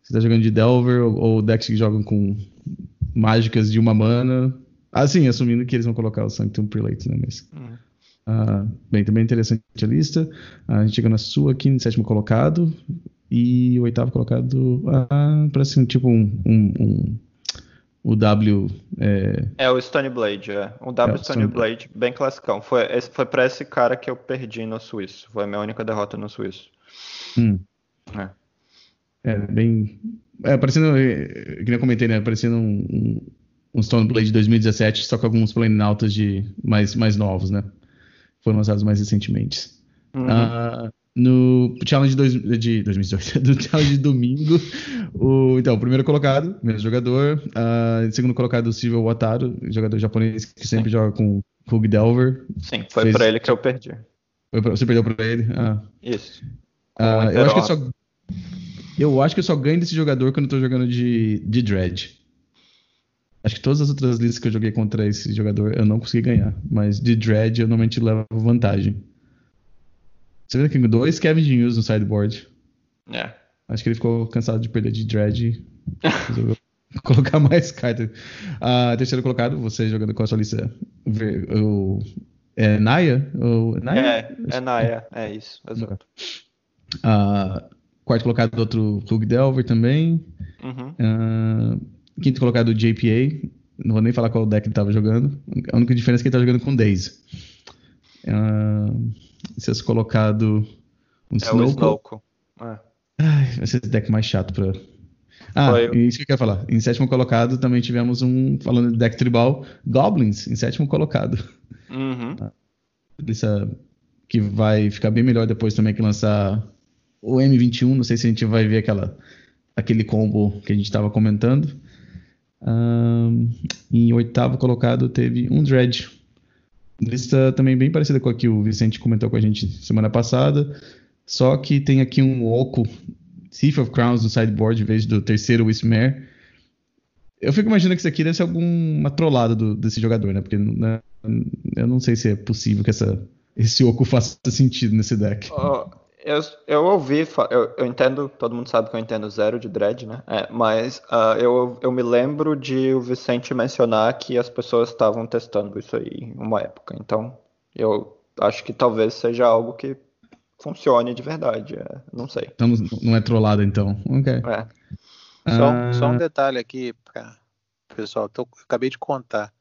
você tá jogando de Delver ou, ou decks que jogam com mágicas de uma mana, Assim, assumindo que eles vão colocar o Sanctum Prelate, né? Mas, uhum. Uh, bem, também interessante a lista. a gente chega na sua aqui, no sétimo colocado. E o oitavo colocado uh, parece um tipo um, um, um o W. É...
é, o Stone Blade, é. O W é, Stone Blade, bem classicão. Foi, esse, foi pra esse cara que eu perdi no Suíço. Foi a minha única derrota no Suíço.
Hum. É. é. bem. É, parecendo. É, que nem eu comentei, né? Parecendo um, um, um Stoneblade de 2017, só com alguns planaltos de mais, mais novos, né? Foram lançados mais recentemente. Uhum. Uh, no Challenge dois, de 2018, do Challenge de domingo, o, então, o primeiro colocado, mesmo jogador, uh, segundo colocado, o Silvio Wataru, jogador japonês que sempre Sim. joga com Hug Delver.
Sim, foi fez... para ele que eu perdi.
Você perdeu para ele? Ah.
Isso.
Uh, eu, acho que eu, só, eu acho que eu só ganho desse jogador quando eu tô jogando de, de Dread. Acho que todas as outras listas que eu joguei contra esse jogador eu não consegui ganhar. Mas de Dread eu normalmente levo vantagem. Você vê que dois Kevin News no sideboard.
É.
Acho que ele ficou cansado de perder de Dread. Resolveu colocar mais cartas. Uh, terceiro colocado, você jogando com a sua lista. O, é Naya? O,
Naya? É, é Naya, é isso, exato.
Uh, quarto colocado, outro Plug Delver também. Uhum. Uh, Quinto colocado JPA. Não vou nem falar qual deck ele estava jogando. A única diferença é que ele estava jogando com Daisy. Uh, sexto colocado
um é Snowco. É.
Ai, esse deck mais chato pra. Ah, Foi. isso que eu quero falar. Em sétimo colocado também tivemos um, falando de deck tribal, Goblins, em sétimo colocado.
Uhum.
Lista que vai ficar bem melhor depois também que lançar o M21. Não sei se a gente vai ver aquela, aquele combo que a gente estava comentando. Um, em oitavo colocado teve um Dredge. Lista também bem parecida com a que o Vicente comentou com a gente semana passada. Só que tem aqui um Oco Thief of Crowns no sideboard em vez do terceiro Wismare. Eu fico imaginando que isso aqui deve ser alguma trollada do, desse jogador, né? Porque né, eu não sei se é possível que essa, esse Oco faça sentido nesse deck.
Oh, eu, eu ouvi, eu, eu, entendo, todo mundo sabe que eu entendo zero de dread, né? É, mas uh, eu, eu me lembro de o Vicente mencionar que as pessoas estavam testando isso aí em uma época. Então, eu acho que talvez seja algo que funcione de verdade. É, não sei.
Então não é trollado, então. Ok.
É. Só, uh... só, um detalhe aqui para pessoal. Tô, acabei de contar.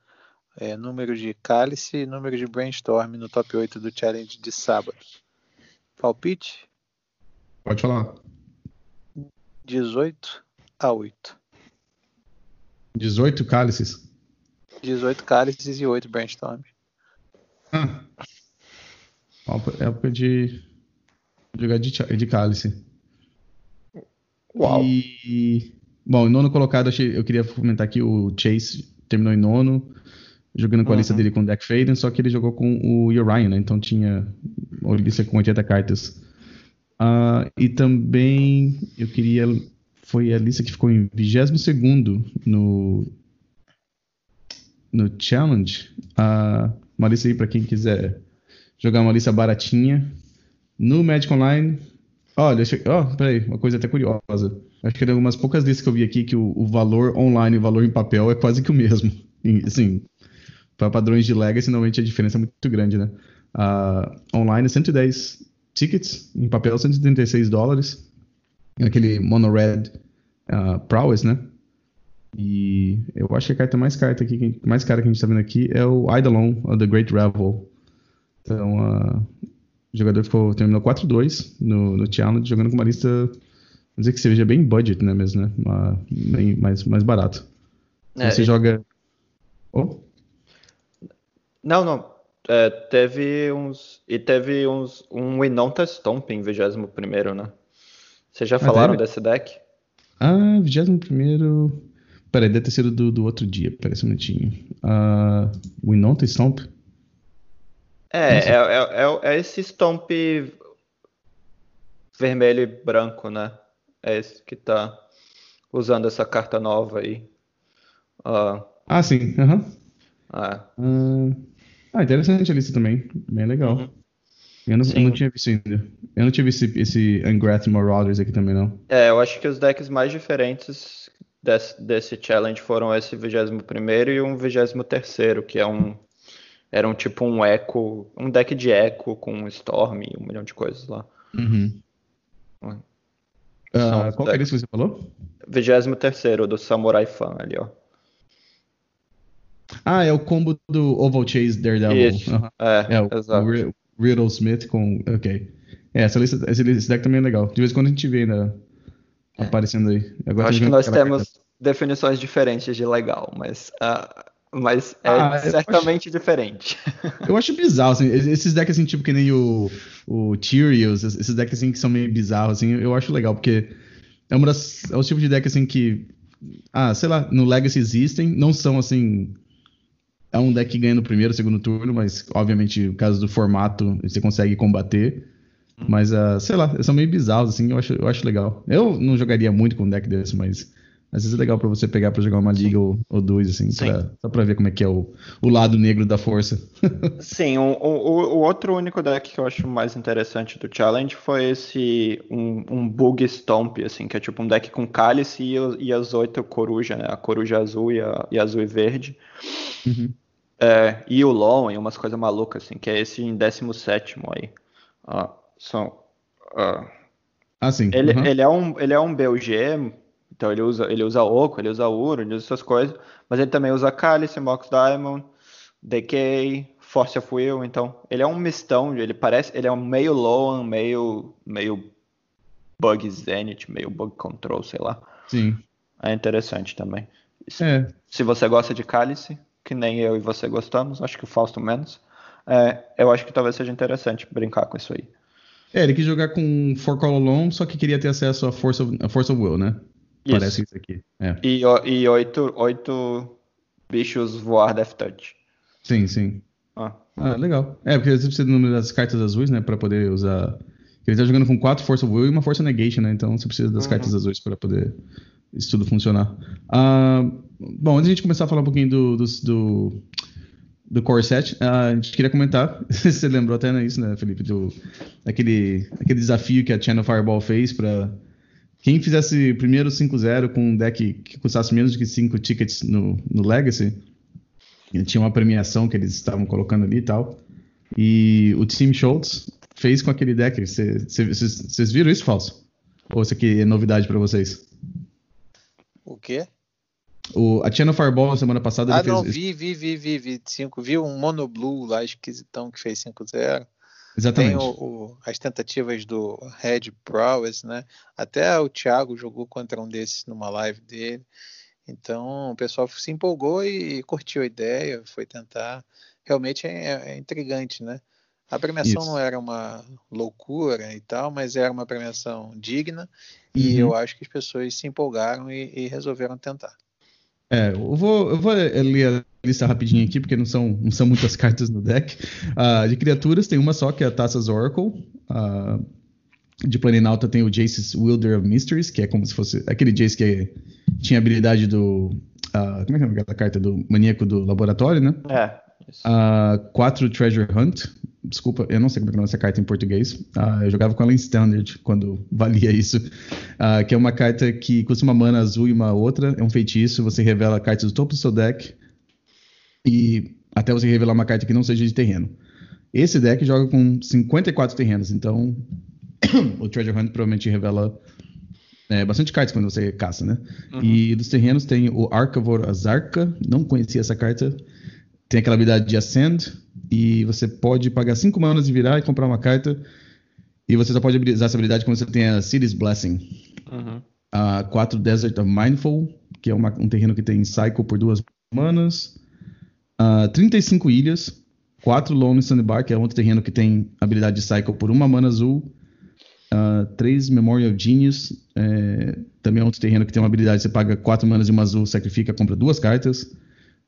É, número de cálice e número de brainstorm no top 8 do challenge de sábado. Palpite?
Pode falar.
18 a 8.
18 cálices.
18 cálices e 8 brainstorms.
Ah. Época de jogar de, de cálice.
Uau.
E, bom, em nono colocado, eu queria comentar aqui o Chase terminou em nono, jogando com a lista dele com o Deck Faden, só que ele jogou com o Uriah, né? Então tinha uma lista com 80 cartas. Uh, e também eu queria. Foi a lista que ficou em 22 no, no Challenge. Uh, uma lista aí para quem quiser jogar uma lista baratinha. No Magic Online, olha, oh, peraí, uma coisa até curiosa. Acho que tem algumas poucas listas que eu vi aqui que o, o valor online e o valor em papel é quase que o mesmo. Assim, para padrões de Legacy, normalmente a diferença é muito grande, né? Uh, online 110 tickets, em papel 136 dólares. Aquele Mono Red uh, Prowess, né? E eu acho que a carta mais, carta aqui, mais cara que a gente está vendo aqui é o Eidolon, o The Great Revel. Então, uh, o jogador ficou, terminou 4-2 no, no Challenge, jogando com uma lista, vamos dizer que seja bem budget, né, mesmo, né? Uma, bem, mais, mais barato. É, você e... joga... Oh?
Não, não. É, teve uns. E teve uns. Um Winonta Stomp em 21, né? Vocês já ah, falaram desse deck?
Ah, 21. Peraí, deve ter sido do, do outro dia. Peraí um minutinho. Uh, Winonta Stomp?
É, é, é, é, é, esse Stomp vermelho e branco, né? É esse que tá usando essa carta nova aí.
Uh, ah, sim. Aham.
Uhum.
Uh, ah, interessante a lista também. Bem legal. Uhum. Eu, não, eu não, tinha visto ainda. Eu não tinha visto esse, esse Ungrath Marauders aqui também, não.
É, eu acho que os decks mais diferentes desse, desse challenge foram esse 21 e um 23, que é um. Era um tipo um eco. Um deck de eco com Storm e um milhão de coisas lá.
Uhum. Uh, qual é esse que você falou?
23 do Samurai Fan ali, ó.
Ah, é o combo do Oval Chase Daredevil.
Uhum. É,
é, o, exato. o Riddle Smith com. Ok. É, essa lista, esse, deck também é legal. De vez em quando a gente vê ainda é. aparecendo aí.
Agora acho que nós temos carta. definições diferentes de legal, mas. Uh, mas é ah, certamente acho, diferente.
Eu acho bizarro, assim, esses decks assim, tipo que nem o, o esses decks assim que são meio bizarros, assim, eu acho legal, porque é, uma das, é o tipo de deck assim que, ah, sei lá, no Legacy existem, não são assim é um deck que ganha no primeiro, segundo turno, mas obviamente, no caso do formato, você consegue combater. Mas, uh, sei lá, são meio bizarros, assim, eu acho, eu acho legal. Eu não jogaria muito com um deck desse, mas às vezes é legal para você pegar para jogar uma liga ou, ou, duas, assim, pra, só pra ver como é que é o, o lado negro da força.
Sim, o, o, o, outro único deck que eu acho mais interessante do Challenge foi esse, um, um Bug Stomp, assim, que é tipo um deck com cálice e, e as oito coruja, né, a coruja azul e, a, e azul e verde. Uhum. É, e o Long e umas coisas malucas, assim, que é esse em 17 aí. Uh, são. Uh,
ah, sim.
Ele, uhum. ele, é um, ele é um BUG, então ele usa, ele usa Oco, ele usa Uro, ele usa essas coisas, mas ele também usa Cálice, Mox Diamond, Decay, Force of Will, então ele é um mistão, ele parece, ele é um meio Loan, meio, meio Bug Zenith, meio Bug Control, sei lá.
Sim.
É interessante também.
É.
Se você gosta de Cálice, que nem eu e você gostamos, acho que o Fausto menos. É, eu acho que talvez seja interessante brincar com isso aí.
É, ele quis jogar com For Call Alone, só que queria ter acesso à Force of, a Force of Will, né? Isso. Parece isso aqui. É.
E, e oito, oito bichos voar Death Touch.
Sim, sim. Ah. ah, legal. É, porque você precisa do número das cartas azuis, né? Pra poder usar. Ele tá jogando com quatro Force of Will e uma Força Negation, né? Então você precisa das uhum. cartas azuis para poder isso tudo funcionar. Uh, bom, antes de a gente começar a falar um pouquinho do, do, do, do Core Set, uh, a gente queria comentar, você lembrou até né, isso, né, Felipe, do, aquele, aquele desafio que a Channel Fireball fez para quem fizesse primeiro 5-0 com um deck que custasse menos de que 5 tickets no, no Legacy, tinha uma premiação que eles estavam colocando ali e tal. E o Team Schultz fez com aquele deck. Vocês viram isso, Falso? Ou isso aqui é novidade para vocês?
O quê?
O, a Channel Fireball semana passada.
Ah, não, fez... vi, vi, vi, vi, vi. Cinco, vi um Mono Blue lá esquisitão que fez 5-0.
Exatamente.
Tem o, o, as tentativas do Red Prowess, né? Até o Thiago jogou contra um desses numa live dele. Então o pessoal se empolgou e, e curtiu a ideia, foi tentar. Realmente é, é intrigante, né? A premiação Isso. não era uma loucura e tal, mas era uma premiação digna e uhum. eu acho que as pessoas se empolgaram e, e resolveram tentar.
É, eu vou, eu vou ler a lista rapidinho aqui, porque não são, não são muitas cartas no deck. Uh, de criaturas, tem uma só, que é a Taças Oracle. Uh, de Planinauta tem o Jace's Wilder of Mysteries, que é como se fosse aquele Jace que tinha habilidade do. Uh, como é que é aquela carta? Do maníaco do laboratório, né?
É.
Uh, quatro Treasure Hunt. Desculpa, eu não sei como é que é essa carta em português. Uh, eu jogava com ela em Standard quando valia isso. Uh, que é uma carta que custa uma mana azul e uma outra. É um feitiço. Você revela cartas do topo do seu deck. E até você revelar uma carta que não seja de terreno. Esse deck joga com 54 terrenos. Então, o Treasure Hunt provavelmente revela é, bastante cartas quando você caça, né? Uhum. E dos terrenos tem o Arcavor Azarka. Não conhecia essa carta tem aquela habilidade de Ascend, e você pode pagar 5 manas e virar e comprar uma carta. E você só pode usar essa habilidade quando você tem a City's Blessing. Uhum. A 4 Desert of Mindful, que é uma, um terreno que tem Cycle por duas manas. Uh, 35 ilhas. 4 Lone Sandbar, que é outro terreno que tem habilidade de Cycle por uma mana azul. Uh, 3 Memorial Genius, é, também é outro terreno que tem uma habilidade, você paga 4 manas e uma azul, sacrifica, compra duas cartas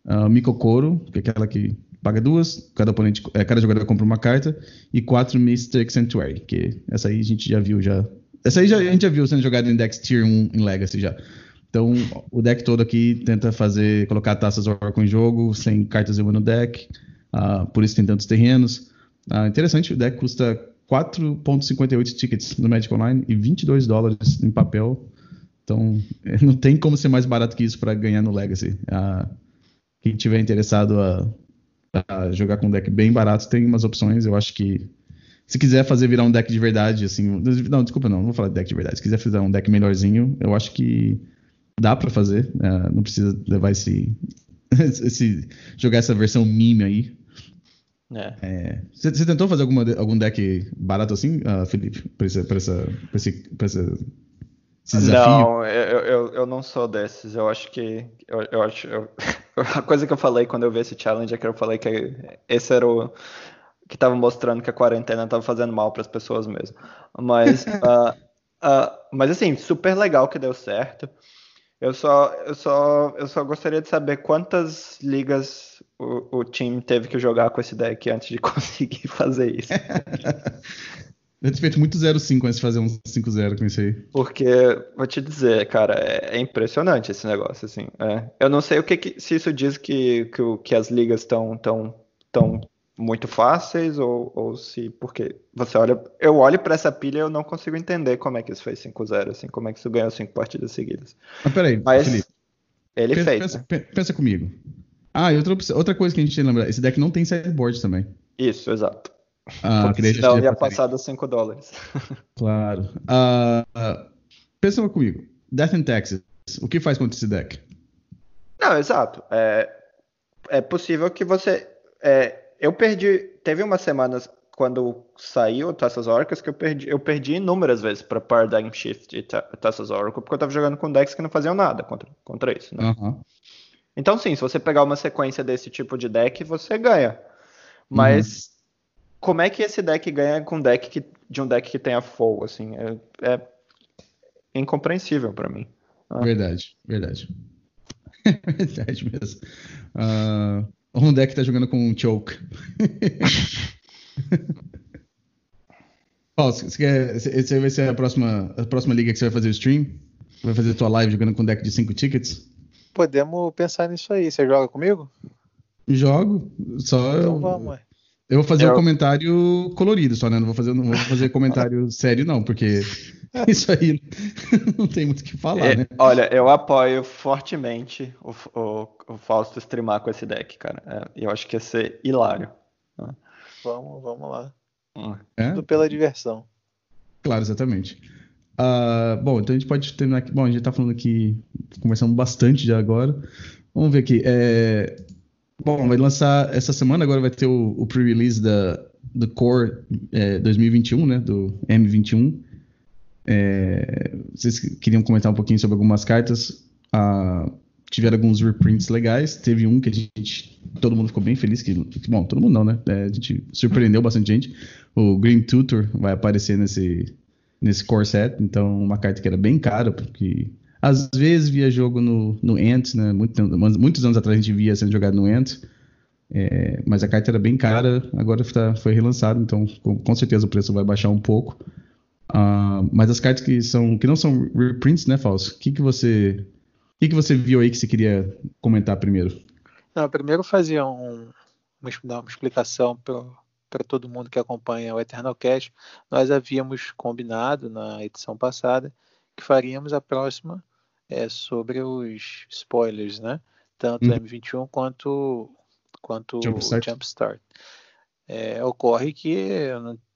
uh, Mikokoro, que é aquela que paga duas, cada oponente, é, cada jogador compra uma carta, e quatro Mystic Sanctuary, que essa aí a gente já viu já. Essa aí já, a gente já viu sendo jogada em decks Tier 1 em Legacy já. Então, o deck todo aqui tenta fazer, colocar taças Oracle em jogo, sem cartas nenhuma no deck, uh, por isso tem tantos terrenos. Uh, interessante, o deck custa 4.58 tickets no Magic Online e 22 dólares em papel. Então, não tem como ser mais barato que isso para ganhar no Legacy. Uh, quem tiver interessado a, a, jogar com um deck bem barato, tem umas opções. Eu acho que se quiser fazer virar um deck de verdade, assim. Não, desculpa, não, não vou falar de deck de verdade. Se quiser fazer um deck melhorzinho, eu acho que dá para fazer. Uh, não precisa levar esse, esse. jogar essa versão meme aí. É. É, você, você, tentou fazer alguma, algum deck barato assim, uh, Felipe? Pra, essa, pra, essa, pra, esse, pra essa
não, eu, eu, eu, não sou desses. Eu acho que. Eu, eu acho. Eu, a coisa que eu falei quando eu vi esse challenge é que eu falei que esse era o. que estava mostrando que a quarentena estava fazendo mal para as pessoas mesmo. Mas. uh, uh, mas assim, super legal que deu certo. Eu só, eu só, eu só gostaria de saber quantas ligas o, o time teve que jogar com esse deck antes de conseguir fazer isso.
Eu ter feito muito 0,5 antes de fazer um 5-0 com isso aí.
Porque, vou te dizer, cara, é, é impressionante esse negócio, assim. É. Eu não sei o que, que, se isso diz que, que, que as ligas estão tão, tão muito fáceis ou, ou se. Porque você olha. Eu olho para essa pilha e eu não consigo entender como é que isso foi 5-0, assim, como é que isso ganhou 5 partidas seguidas.
Mas peraí,
Mas Felipe, ele
pensa,
fez.
Pensa,
né?
pensa, comigo. Ah, e outra, outra coisa que a gente tem que lembrar: esse deck não tem sideboard também.
Isso, exato.
Ah,
Porque senão ia passar dos 5 dólares.
Claro. Uh, pensa comigo. Death in Texas. O que faz contra esse deck?
Não, exato. É, é possível que você. É, eu perdi. Teve umas semanas quando saiu Taças Orcas que eu perdi, eu perdi inúmeras vezes para Paradigm Shift e Taças Oracle, porque eu tava jogando com decks que não faziam nada contra, contra isso. Né? Uhum. Então, sim, se você pegar uma sequência desse tipo de deck, você ganha. Mas. Como é que esse deck ganha com deck que, de um deck que tenha fogo, assim, é, é incompreensível para mim.
Ah. Verdade, verdade. verdade mesmo. Uh, um deck tá jogando com um choke. Paulo, você, quer, você vai ser a próxima, a próxima liga que você vai fazer o stream? Vai fazer a tua live jogando com um deck de 5 tickets?
Podemos pensar nisso aí. Você joga comigo?
Jogo. Só então eu, vamos. Eu vou fazer um comentário colorido só, né? Não vou fazer, não vou fazer comentário sério, não, porque isso aí não tem muito o que falar, é, né?
Olha, eu apoio fortemente o, o, o Fausto streamar com esse deck, cara. É, eu acho que ia ser hilário.
Vamos, vamos lá. É? Tudo pela diversão.
Claro, exatamente. Uh, bom, então a gente pode terminar aqui. Bom, a gente tá falando aqui, conversando bastante já agora. Vamos ver aqui. É, Bom, vai lançar essa semana, agora vai ter o, o pre-release da, do Core é, 2021, né? Do M21. É, vocês queriam comentar um pouquinho sobre algumas cartas? Ah, tiveram alguns reprints legais. Teve um que a gente. Todo mundo ficou bem feliz. Que, bom, todo mundo não, né? É, a gente surpreendeu bastante gente. O Green Tutor vai aparecer nesse, nesse core set. Então, uma carta que era bem cara, porque às vezes via jogo no, no Ant, né? Muito, muitos anos atrás a gente via sendo jogado no Ant. É, mas a carta era bem cara, agora tá, foi relançado, então com, com, certeza o preço vai baixar um pouco. Uh, mas as cartas que são que não são reprints, né, Falso? O que, que você que, que você viu aí que você queria comentar primeiro?
Não, primeiro fazer um, uma, uma explicação para todo mundo que acompanha o Eternal Cash. Nós havíamos combinado na edição passada que faríamos a próxima é, sobre os spoilers, né? Tanto hum. M21 quanto quanto Jumpstart. Jumpstart. É, ocorre que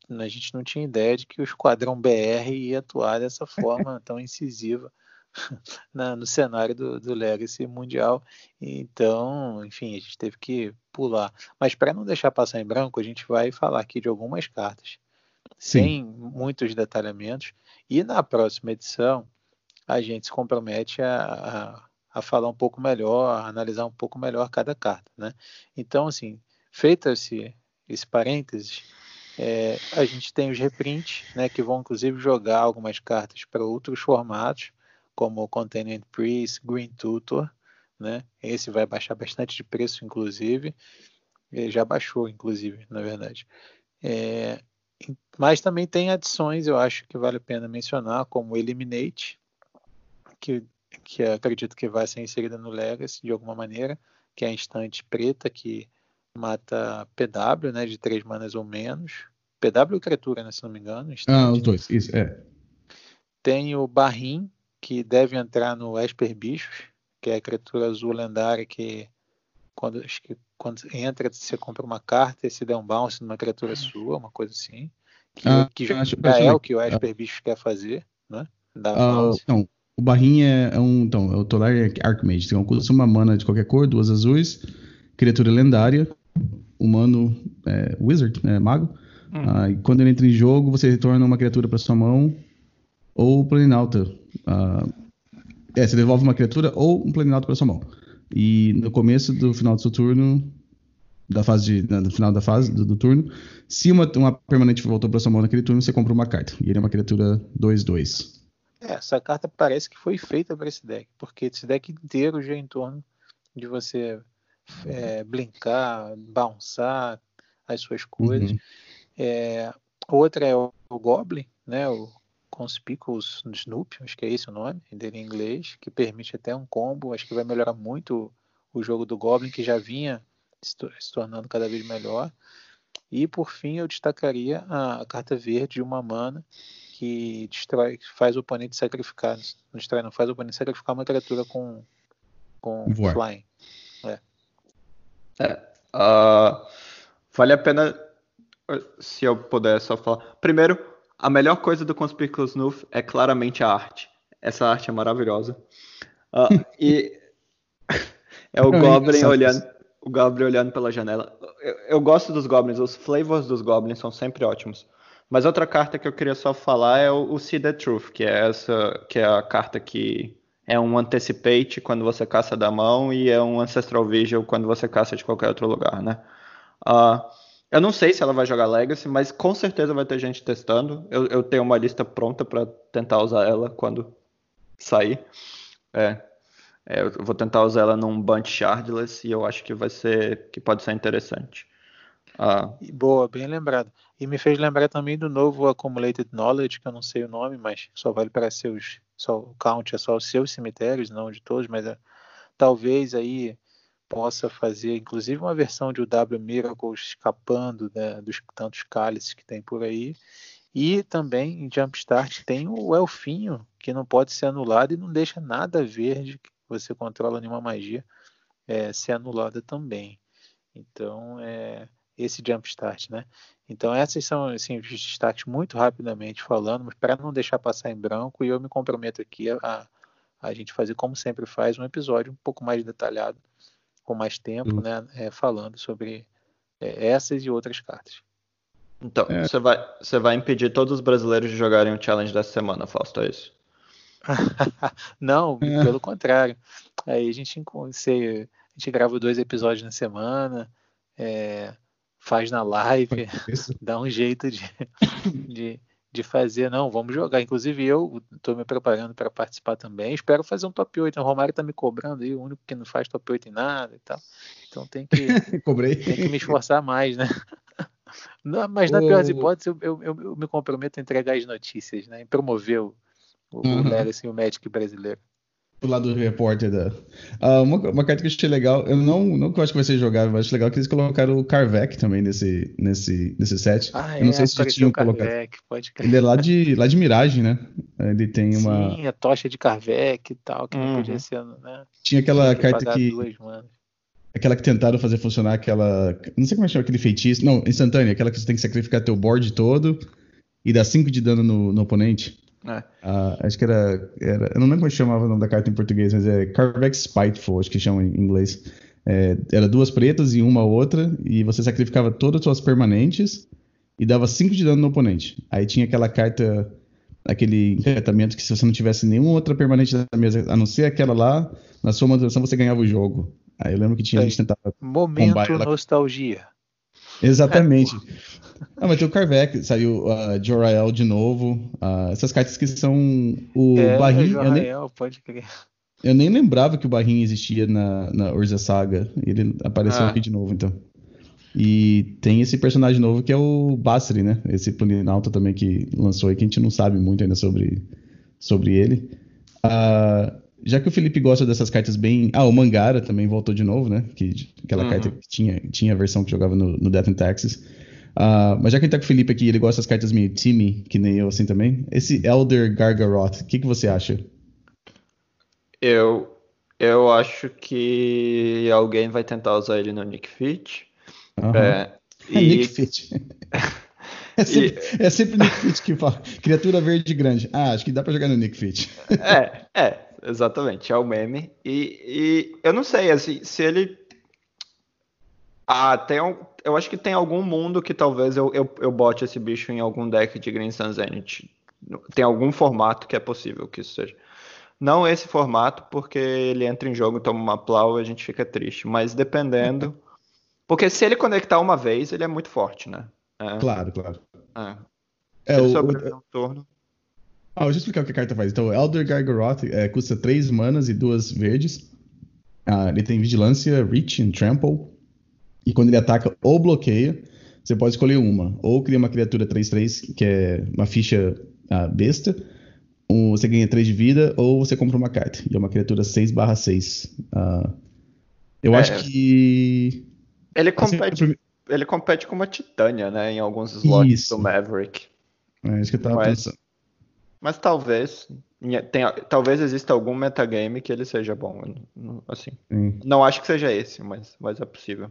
a gente não tinha ideia de que o Esquadrão BR ia atuar dessa forma tão incisiva na, no cenário do, do Legacy Mundial. Então, enfim, a gente teve que pular. Mas para não deixar passar em branco, a gente vai falar aqui de algumas cartas, Sim. sem muitos detalhamentos. E na próxima edição, a gente se compromete a, a, a falar um pouco melhor, a analisar um pouco melhor cada carta. Né? Então, assim, feito esse, esse parênteses, é, a gente tem os reprints, né, que vão inclusive jogar algumas cartas para outros formatos como Containment Priest, Green Tutor, né? Esse vai baixar bastante de preço, inclusive. Ele já baixou, inclusive, na verdade. É, mas também tem adições, eu acho que vale a pena mencionar, como Eliminate, que, que acredito que vai ser inserida no Legacy de alguma maneira, que é a instante preta que mata PW, né, de três manas ou menos. PW e criatura, né, se não me engano.
Instante. Ah, os dois, isso, é.
Tem o Barrim, que deve entrar no Esper Bichos, que é a criatura azul lendária que quando, acho que quando entra você compra uma carta e se der um bounce numa criatura sua, uma coisa assim. Que, ah, que já, acho, é o que o Esper Bichos quer fazer, né?
Uh, não, o barrinho é, um. Então, é o Tolar Archmage. Tem uma mana de qualquer cor, duas azuis, criatura lendária, humano, é, wizard, é, mago. Hum. Ah, e quando ele entra em jogo, você retorna uma criatura para sua mão ou Planinauta. Uh, é, você devolve uma criatura ou um Planinauta para sua mão. E no começo do final do seu turno, da fase de, no final da fase do, do turno, se uma, uma permanente voltou para sua mão naquele turno, você compra uma carta. E ele é uma criatura 2-2.
É, essa carta parece que foi feita para esse deck, porque esse deck inteiro já é em torno de você é, brincar, bounçar as suas coisas. Uhum. É, outra é o, o Goblin, né? O Conspicuous Snoop, acho que é esse o nome dele em inglês, que permite até um combo, acho que vai melhorar muito o jogo do Goblin, que já vinha se tornando cada vez melhor. E por fim eu destacaria a, carta verde de uma mana que destrói, faz o oponente sacrificar, não destrói, não faz o oponente sacrificar uma criatura com, com flying. É.
é uh, vale a pena se eu puder só falar. Primeiro, a melhor coisa do Conspicuous Noof é claramente a arte. Essa arte é maravilhosa. Uh, e é o Goblin olhando, o Goblin olhando pela janela. Eu, eu, gosto dos Goblins, os flavors dos Goblins são sempre ótimos. Mas outra carta que eu queria só falar é o, o See the Truth, que é essa, que é a carta que é um Anticipate quando você caça da mão e é um Ancestral Vigil quando você caça de qualquer outro lugar, né? Uh, eu não sei se ela vai jogar Legacy, mas com certeza vai ter gente testando. Eu, eu tenho uma lista pronta para tentar usar ela quando sair. É, é, eu vou tentar usar ela num Bunch Shardless e eu acho que vai ser que pode ser interessante.
Ah. Boa, bem lembrado. E me fez lembrar também do novo Accumulated Knowledge, que eu não sei o nome, mas só vale para seus. Só, o count é só os seus cemitérios, não de todos, mas é, talvez aí possa fazer, inclusive, uma versão de W Miracle escapando né, dos tantos cálices que tem por aí. E também em Jumpstart tem o Elfinho, que não pode ser anulado e não deixa nada verde que você controla nenhuma magia é, ser anulada também. Então, é esse Jumpstart, né? Então, essas são assim, os destaques muito rapidamente falando, mas para não deixar passar em branco, e eu me comprometo aqui a, a gente fazer, como sempre faz, um episódio um pouco mais detalhado com mais tempo, uhum. né, é, falando sobre é, essas e outras cartas.
Então, é. você, vai, você vai impedir todos os brasileiros de jogarem o challenge dessa semana, Fausto, é isso?
Não, é. pelo contrário. Aí a gente, você, a gente grava dois episódios na semana, é, faz na live, dá um jeito de, de, de fazer. Não, vamos jogar. Inclusive, eu estou me preparando para participar também. Espero fazer um top 8. O Romário está me cobrando aí, o único que não faz top 8 em nada e tal. Então tem que,
Cobrei.
tem que me esforçar mais, né? Não, mas na pior das hipóteses, eu, eu, eu, eu, me comprometo a entregar as notícias, né? Em promover o, o, uhum. o Legacy, o Magic brasileiro
do lado do repórter da. Uh, uma, uma, carta que eu achei legal, eu não, não que eu acho que vai ser jogável, mas acho legal que eles colocaram o Carvec também nesse, nesse, nesse set.
Ah,
eu não
é, sei se já tinham colocado. Pode
Ele é lá de, lá de Mirage, né? Ele tem uma.
Sim, a tocha de Carvec e tal, que uhum. não podia ser, né?
Tinha aquela que carta que. Duas, aquela que tentaram fazer funcionar aquela. Não sei como é que chama aquele feitiço. Não, instantânea, aquela que você tem que sacrificar teu board todo e dar 5 de dano no, no oponente. É. Uh, acho que era, era, Eu não lembro como chamava o nome da carta em português, mas é Carvex Spiteful, acho que chama em inglês. É, era duas pretas e uma outra, e você sacrificava todas as suas permanentes e dava 5 de dano no oponente. Aí tinha aquela carta, aquele encantamento que se você não tivesse nenhuma outra permanente na mesa, a não ser aquela lá, na sua manutenção você ganhava o jogo. Aí eu lembro que tinha é. gente tentava.
Momento nostalgia.
Exatamente. Ah, mas tem o Carvec, saiu uh, Jorael de novo. Uh, essas cartas que são o
é, Barrinho. Jorael, nem, pode crer.
Eu nem lembrava que o Barrinho existia na, na Urza Saga. Ele apareceu ah. aqui de novo, então. E tem esse personagem novo que é o Basri, né? Esse Planinauta também que lançou aí, que a gente não sabe muito ainda sobre, sobre ele. Uh, já que o Felipe gosta dessas cartas bem. Ah, o Mangara também voltou de novo, né? Que, aquela uhum. carta que tinha, tinha a versão que jogava no, no Death and Taxes. Uh, mas já que ele tá com o Felipe aqui, ele gosta das cartas meio time, que nem eu assim também. Esse Elder Gargaroth, o que, que você acha?
Eu, eu acho que alguém vai tentar usar ele no Nick Fit.
Uhum. É, é Nick Fit. É sempre, e... é sempre Nick Fit que fala. Criatura verde grande. Ah, acho que dá pra jogar no Nick Fit.
É, é exatamente, é o meme. E, e eu não sei, assim, se ele. Ah, tem um, eu acho que tem algum mundo que talvez eu, eu, eu bote esse bicho em algum deck de Green Sun Zenith. Tem algum formato que é possível que isso seja. Não esse formato, porque ele entra em jogo, toma uma plau e a gente fica triste. Mas dependendo. Porque se ele conectar uma vez, ele é muito forte, né? É.
Claro, claro.
É. É, ele o, o, turno.
Ah, deixa eu explicar o que a carta faz. Então, Elder Gargoroth é, custa 3 manas e 2 verdes. Ah, ele tem vigilância, reach e trample. E quando ele ataca ou bloqueia, você pode escolher uma. Ou cria uma criatura 3-3, que é uma ficha ah, besta. Ou você ganha 3 de vida, ou você compra uma carta. E é uma criatura 6/6. Ah, eu é, acho que.
Ele assim, compete, assim, ele compete com uma Titânia, né? Em alguns slots isso. do Maverick.
É isso que eu tava Mas... pensando.
Mas talvez tenha, talvez exista algum metagame que ele seja bom, assim. Sim. Não acho que seja esse, mas, mas é possível.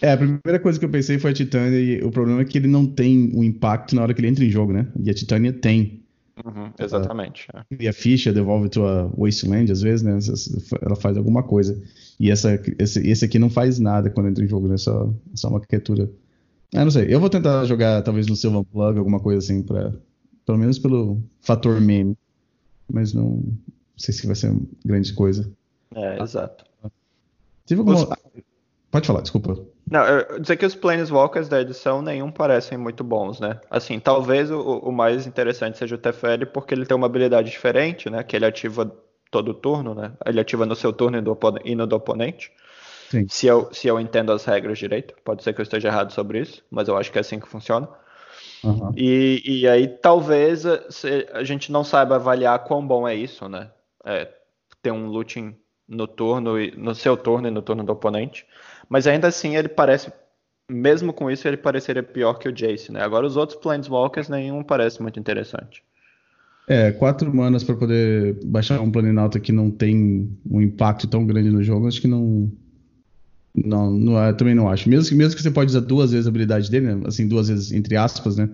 É, a primeira coisa que eu pensei foi a Titânia, e o problema é que ele não tem o um impacto na hora que ele entra em jogo, né? E a Titânia tem.
Uhum, exatamente.
Ela, é. E a ficha devolve tua Wasteland, às vezes, né? Ela faz alguma coisa. E essa, esse, esse aqui não faz nada quando entra em jogo, né? Só, só uma criatura. Ah, não sei. Eu vou tentar jogar, talvez, no Silver Plug, alguma coisa assim, pra, pelo menos pelo fator meme. Mas não, não sei se vai ser grande coisa.
É, exato.
Teve alguma. Os... Pode falar, desculpa.
Não, eu dizer que os Planeswalkers da edição nenhum parecem muito bons, né? Assim, talvez o, o mais interessante seja o Teferi, porque ele tem uma habilidade diferente, né? Que ele ativa todo turno, né? Ele ativa no seu turno e, do, e no do oponente. Sim. Se eu, se eu entendo as regras direito. Pode ser que eu esteja errado sobre isso, mas eu acho que é assim que funciona. Uhum. E, e aí talvez a gente não saiba avaliar quão bom é isso, né? É, ter um looting no turno, no seu turno e no turno do oponente. Mas ainda assim ele parece, mesmo com isso, ele pareceria pior que o Jace, né? Agora os outros Planeswalkers nenhum parece muito interessante.
É, quatro manas para poder baixar um Planinauta que não tem um impacto tão grande no jogo, acho que não, não, não é, também não acho. Mesmo que, mesmo que você pode usar duas vezes a habilidade dele, né? assim, duas vezes entre aspas, né?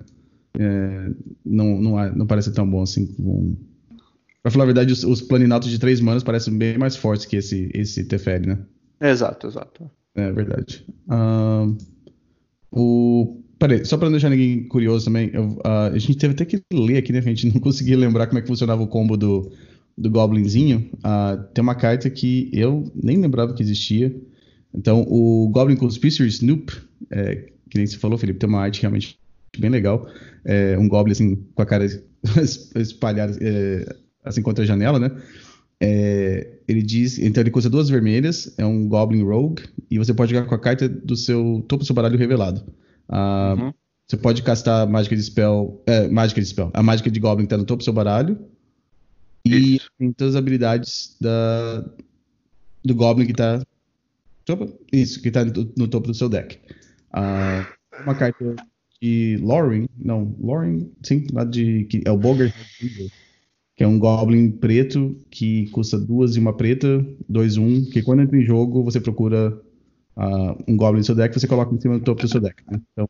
É, não, não, é, não parece tão bom assim. Com... Pra falar a verdade, os, os planinautas de três manas parecem bem mais fortes que esse, esse Teferi, né?
Exato, exato.
É verdade. Uh, o Peraí, só pra não deixar ninguém curioso também, eu, uh, a gente teve até que ler aqui, né? A gente não conseguia lembrar como é que funcionava o combo do, do Goblinzinho. Uh, tem uma carta que eu nem lembrava que existia. Então, o Goblin Conspiracy Snoop, é, que nem você falou, Felipe, tem uma arte realmente bem legal. É, um Goblin, assim, com a cara espalhada, é, assim, contra a janela, né? É, ele diz, então ele custa duas vermelhas, é um Goblin Rogue, e você pode jogar com a carta do seu topo do seu baralho revelado. Uh, uhum. Você pode castar mágica de spell, é, mágica de spell, a mágica de Goblin está no topo do seu baralho, e Isso. tem todas as habilidades da, do Goblin que está isso, que está no, no, topo do seu deck. Uma carta de Loring, não, Loring, sim, lá de, que é o Bogart que é um Goblin preto que custa duas e uma preta, dois um, que quando entra em jogo você procura uh, um Goblin no seu deck, você coloca em cima do topo do seu deck. Né? Então,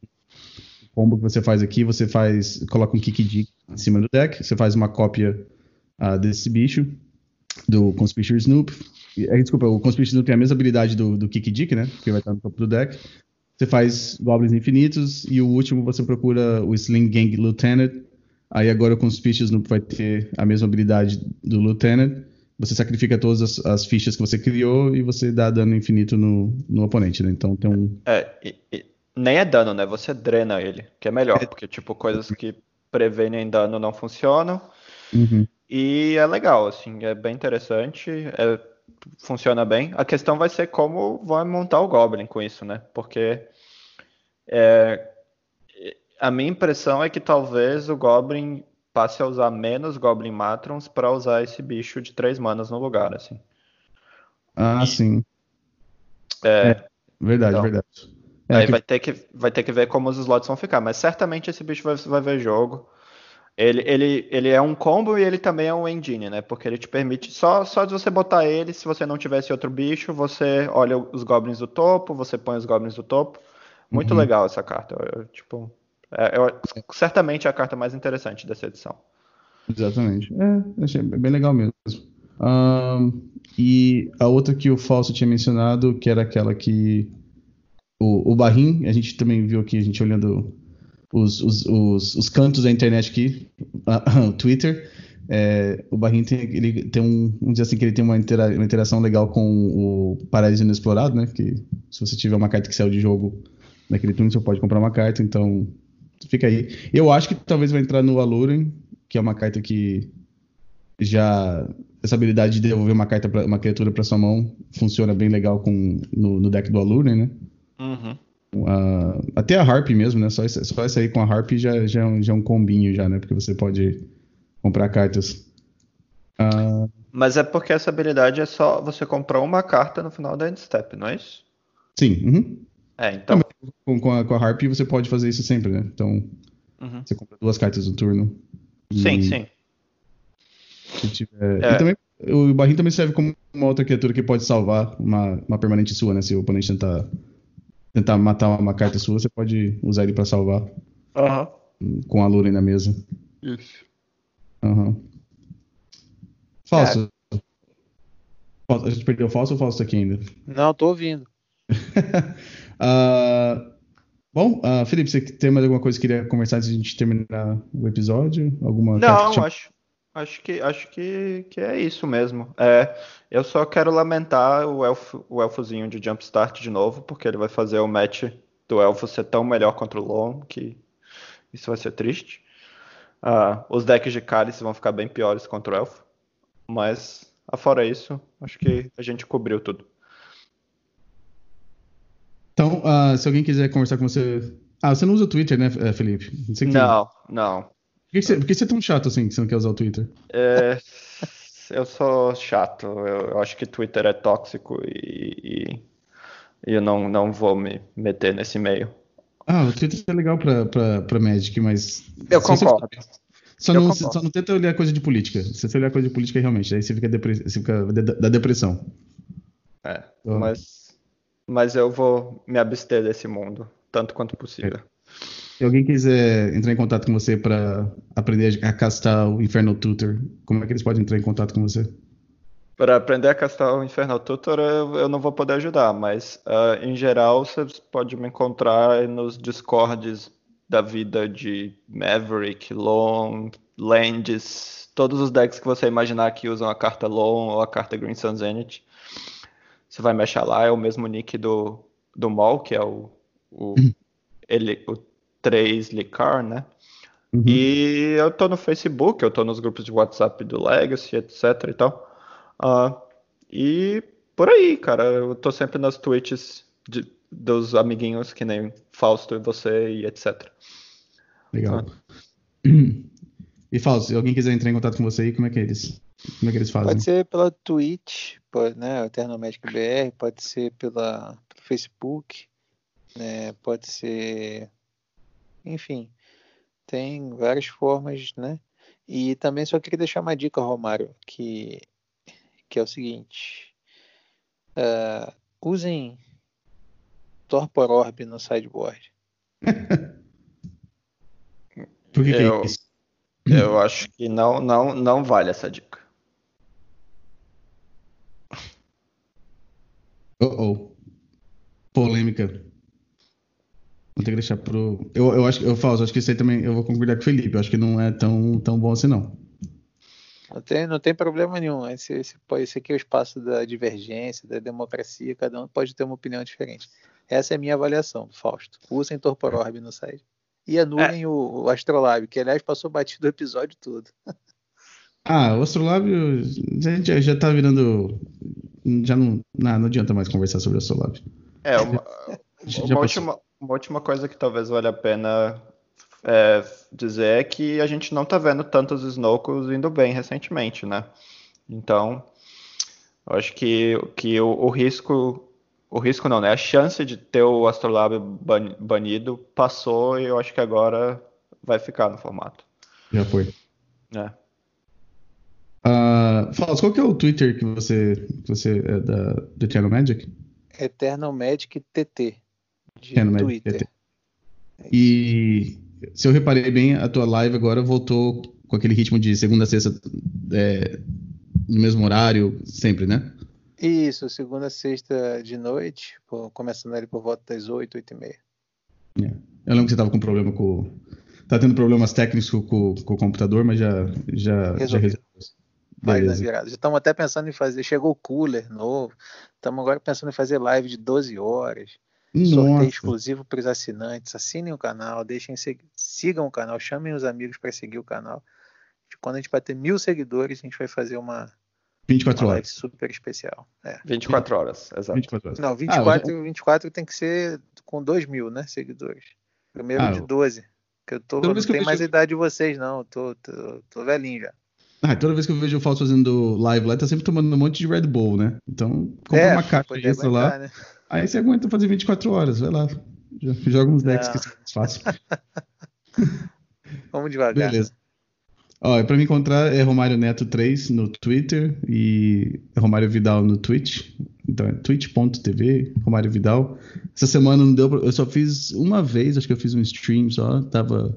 o combo que você faz aqui, você faz, coloca um Kikidi em cima do deck, você faz uma cópia uh, desse bicho, do Conspicuous Snoop. É, desculpa, o Conspicuous Snoop tem a mesma habilidade do, do Kikidi, né? Que vai estar no topo do deck. Você faz Goblins infinitos e o último você procura o Sling Gang Lieutenant, Aí agora com os fichas não vai ter a mesma habilidade do Lieutenant. Você sacrifica todas as, as, fichas que você criou e você dá dano infinito no, no oponente, né? Então tem um.
É, e, e, nem é dano, né? Você drena ele, que é melhor, é. porque, tipo, coisas que prevenem dano não funcionam.
Uhum.
E é legal, assim, é bem interessante, é, funciona bem. A questão vai ser como vai montar o Goblin com isso, né? Porque é, a minha impressão é que talvez o Goblin passe a usar menos Goblin Matrons para usar esse bicho de três manas no lugar, assim.
Ah, e... sim.
É,
é verdade, então, verdade.
É aí que... vai, ter que, vai ter que ver como os slots vão ficar, mas certamente esse bicho vai, vai ver jogo. Ele, ele, ele é um combo e ele também é um engine, né? Porque ele te permite só, só de você botar ele, se você não tivesse outro bicho, você olha os goblins do topo, você põe os goblins do topo. Muito uhum. legal essa carta. Eu, tipo, é, eu, certamente é a carta mais interessante dessa edição.
Exatamente. É, achei bem legal mesmo. Um, e a outra que o Falso tinha mencionado, que era aquela que. O, o Barrim, a gente também viu aqui, a gente olhando os, os, os, os cantos da internet aqui, o Twitter. É, o Barrim tem, ele tem um, vamos dizer assim, que ele tem uma, intera uma interação legal com o Paraíso Inexplorado, né? Que se você tiver uma carta que saiu de jogo naquele turno, você pode comprar uma carta, então fica aí. Eu acho que talvez vai entrar no Aluren, que é uma carta que já essa habilidade de devolver uma carta para uma criatura para sua mão funciona bem legal com no, no deck do Aluren, né?
Uhum.
Uh, até a Harp mesmo, né? Só, só essa aí com a Harp já, já, é já é um combinho já, né? Porque você pode comprar cartas. Uh...
Mas é porque essa habilidade é só você comprar uma carta no final da end step, não é isso?
Sim. Uhum.
É, então.
Com, com, a, com a Harp você pode fazer isso sempre, né? Então, uhum. você compra duas cartas no turno.
Sim, sim.
Se tiver... É. E também, o Barrinho também serve como uma outra criatura que pode salvar uma, uma permanente sua, né? Se o oponente tentar, tentar matar uma carta sua, você pode usar ele pra salvar.
Uhum.
Com a Luren na mesa.
Isso.
Uhum. Falso. É. A gente perdeu o falso ou o falso tá aqui ainda?
Não, tô ouvindo.
Uh, bom, uh, Felipe, você tem mais alguma coisa que queria conversar antes de a gente terminar o episódio? Alguma
Não, tinha... acho, acho, que, acho que, que é isso mesmo. É, eu só quero lamentar o, elfo, o elfozinho de Jumpstart de novo, porque ele vai fazer o match do elfo ser tão melhor contra o Lon que isso vai ser triste. Uh, os decks de cálice vão ficar bem piores contra o elfo. Mas, afora isso, acho que a gente cobriu tudo.
Então, uh, se alguém quiser conversar com você. Ah, você não usa o Twitter, né, eh, Felipe?
Não, não. não.
Por, que, você, por que você é tão chato assim que você não quer usar o Twitter?
É, eu sou chato. Eu, eu, acho que Twitter é tóxico e, e, eu não, não vou me meter nesse meio.
Ah, o Twitter é legal pra, pra, pra Magic, mas.
Eu concordo.
Só não, só não tenta olhar coisa de política. Se você olhar coisa de política, realmente, aí você fica, depre... você fica da depressão.
É, então... mas mas eu vou me abster desse mundo, tanto quanto possível.
Se alguém quiser entrar em contato com você para aprender a castar o Infernal Tutor, como é que eles podem entrar em contato com você?
Para aprender a castar o Infernal Tutor, eu, eu não vou poder ajudar, mas uh, em geral você pode me encontrar nos discords da vida de Maverick, Long, Landis, todos os decks que você imaginar que usam a carta Long ou a carta Green Sun Zenith. Você vai mexer lá, é o mesmo nick do, do Mol, que é o, o, uhum. ele, o 3 Licar, né? Uhum. E eu tô no Facebook, eu tô nos grupos de WhatsApp do Legacy, etc e tal. Uh, e por aí, cara, eu tô sempre nas tweets de, dos amiguinhos que nem Fausto e você e etc.
Legal. Ah. E Fausto, se alguém quiser entrar em contato com você aí, como é que eles, como é que eles fazem?
Pode ser pela Twitch, pode, né, Eternomedic BR, pode ser pela, pelo Facebook, né, pode ser, enfim, tem várias formas, né? E também só queria deixar uma dica, Romário, que, que é o seguinte: uh, usem Torpor Orb no sideboard.
Por que,
eu,
que é isso?
Eu acho que não, não, não vale essa dica.
Oh, oh. Polêmica. Vou ter que deixar pro. Eu, eu acho que eu falo, acho que isso aí também eu vou concordar com o Felipe. Eu acho que não é tão, tão bom assim, não.
Não tem, não tem problema nenhum. Esse, esse, esse aqui é o espaço da divergência, da democracia, cada um pode ter uma opinião diferente. Essa é a minha avaliação, Fausto. Usem Torpor Orb no site. E anulem é. o, o Astrolab, que aliás passou batido o episódio todo.
Ah, o Astrolábio já, já tá virando. Já não, não, não adianta mais conversar sobre o Astrolábio.
É, uma, uma, última, uma última coisa que talvez valha a pena é, dizer é que a gente não tá vendo tantos Snowcos indo bem recentemente, né? Então, eu acho que, que o, o risco. O risco não, né? A chance de ter o Astrolabe ban, banido passou e eu acho que agora vai ficar no formato.
Já foi.
É.
Uh, Fala, qual que é o Twitter que você, que você é da, do Eternal Magic?
Eternal Magic TT. De Eternal Twitter. Magic TT.
E se eu reparei bem, a tua live agora voltou com aquele ritmo de segunda a sexta é, no mesmo horário, sempre, né?
Isso, segunda a sexta de noite, começando ali por volta das 8, 8 e meia.
É. Eu lembro que você estava com problema com. Tá tendo problemas técnicos com, com, com o computador, mas já, já, já resolveu.
Vai na virada. Já estamos até pensando em fazer. Chegou o cooler novo. Estamos agora pensando em fazer live de 12 horas. Nossa. Sorteio exclusivo para os assinantes. Assinem o canal, deixem sigam o canal, chamem os amigos para seguir o canal. Quando a gente bater mil seguidores, a gente vai fazer uma,
24
uma
horas.
super especial. É.
24 horas, exato.
24 horas.
Não, 24, ah, 24 tem que ser com 2 mil, né? Seguidores. Primeiro ah, de 12. Que eu tô, não tenho mais idade de vocês, não. Tô, tô, tô velhinho já.
Ah, toda vez que eu vejo o Fausto fazendo live lá, tá sempre tomando um monte de Red Bull, né? Então, compra é, uma caixa extra lá. Né? Aí você aguenta fazer 24 horas, vai lá. Joga uns decks Não. que é fácil.
Vamos devagar.
Beleza. Ó, pra me encontrar é Romário Neto 3 no Twitter e Romário Vidal no Twitch. Então é twitch.tv, Romário Vidal. Essa semana não deu pra... Eu só fiz uma vez, acho que eu fiz um stream só. Tava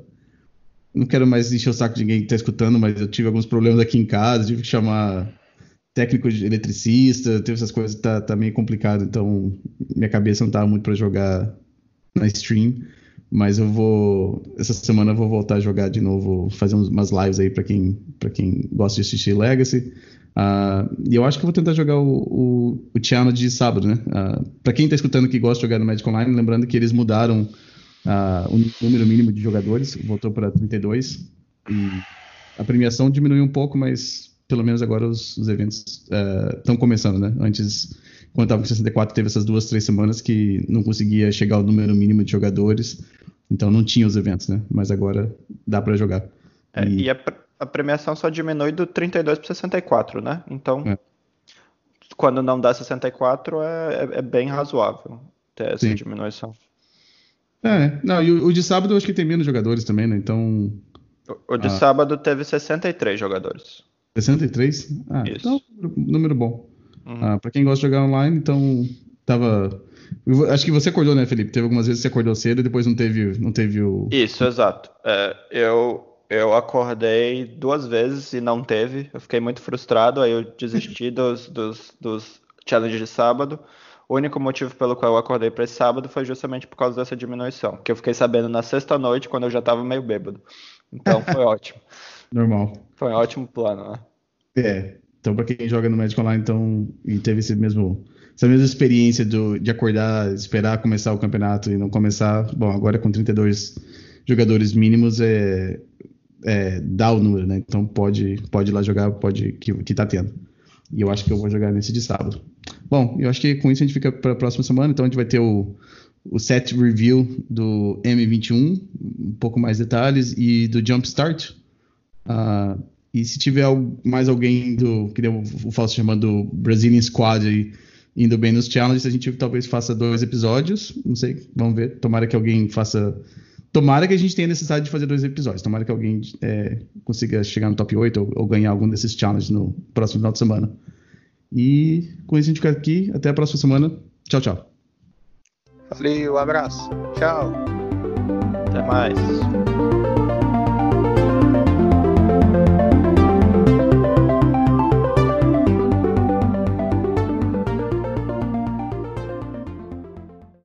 não quero mais encher o saco de ninguém que tá escutando, mas eu tive alguns problemas aqui em casa, tive que chamar técnico de eletricista, teve essas coisas, tá, tá meio complicado, então minha cabeça não tava muito para jogar na stream, mas eu vou, essa semana eu vou voltar a jogar de novo, fazer umas lives aí para quem, pra quem gosta de assistir Legacy. Uh, e eu acho que eu vou tentar jogar o, o, o de sábado, né? Uh, ah, para quem tá escutando que gosta de jogar no Magic Online, lembrando que eles mudaram Uh, o número mínimo de jogadores voltou para 32 e a premiação diminuiu um pouco, mas pelo menos agora os, os eventos estão uh, começando, né? Antes, quando estava com 64, teve essas duas, três semanas que não conseguia chegar ao número mínimo de jogadores, então não tinha os eventos, né? Mas agora dá para jogar.
É, e, e a, a, premiação só diminui do 32 para 64, né? Então, é. quando não dá 64, é, é, é bem razoável ter essa Sim. diminuição.
É, não, e o, o, de sábado eu acho que tem menos jogadores também, né? Então.
O, o de ah. sábado teve 63 jogadores.
63? Ah, Isso. então, número bom. Uhum. Ah, pra quem gosta de jogar online, então tava. Acho que você acordou, né, Felipe? Teve algumas vezes que você acordou cedo e depois não teve, não teve o.
Isso, exato. É, eu, eu acordei duas vezes e não teve. Eu fiquei muito frustrado, aí eu desisti dos, dos, dos challenges de sábado. O único motivo pelo qual eu acordei para esse sábado foi justamente por causa dessa diminuição, que eu fiquei sabendo na sexta noite, quando eu já estava meio bêbado. Então foi ótimo.
Normal.
Foi um ótimo plano, né?
É. Então, para quem joga no Magic Online então, e teve esse mesmo, essa mesma experiência do, de acordar, esperar começar o campeonato e não começar, bom, agora com 32 jogadores mínimos é, é dá o número, né? Então pode, pode ir lá jogar, pode que, que tá tendo. E eu acho que eu vou jogar nesse de sábado. Bom, eu acho que com isso a gente fica para a próxima semana, então a gente vai ter o, o set review do M21, um pouco mais detalhes, e do Jumpstart. Uh, e se tiver mais alguém do que deu o falso chamando Brazilian Squad aí, indo bem nos challenges, a gente talvez faça dois episódios. Não sei, vamos ver. Tomara que alguém faça. Tomara que a gente tenha necessidade de fazer dois episódios. Tomara que alguém é, consiga chegar no top 8 ou, ou, ganhar algum desses challenges no próximo final de semana. E com isso a gente fica aqui. Até a próxima semana. Tchau, tchau.
Valeu, abraço. Tchau.
Até mais.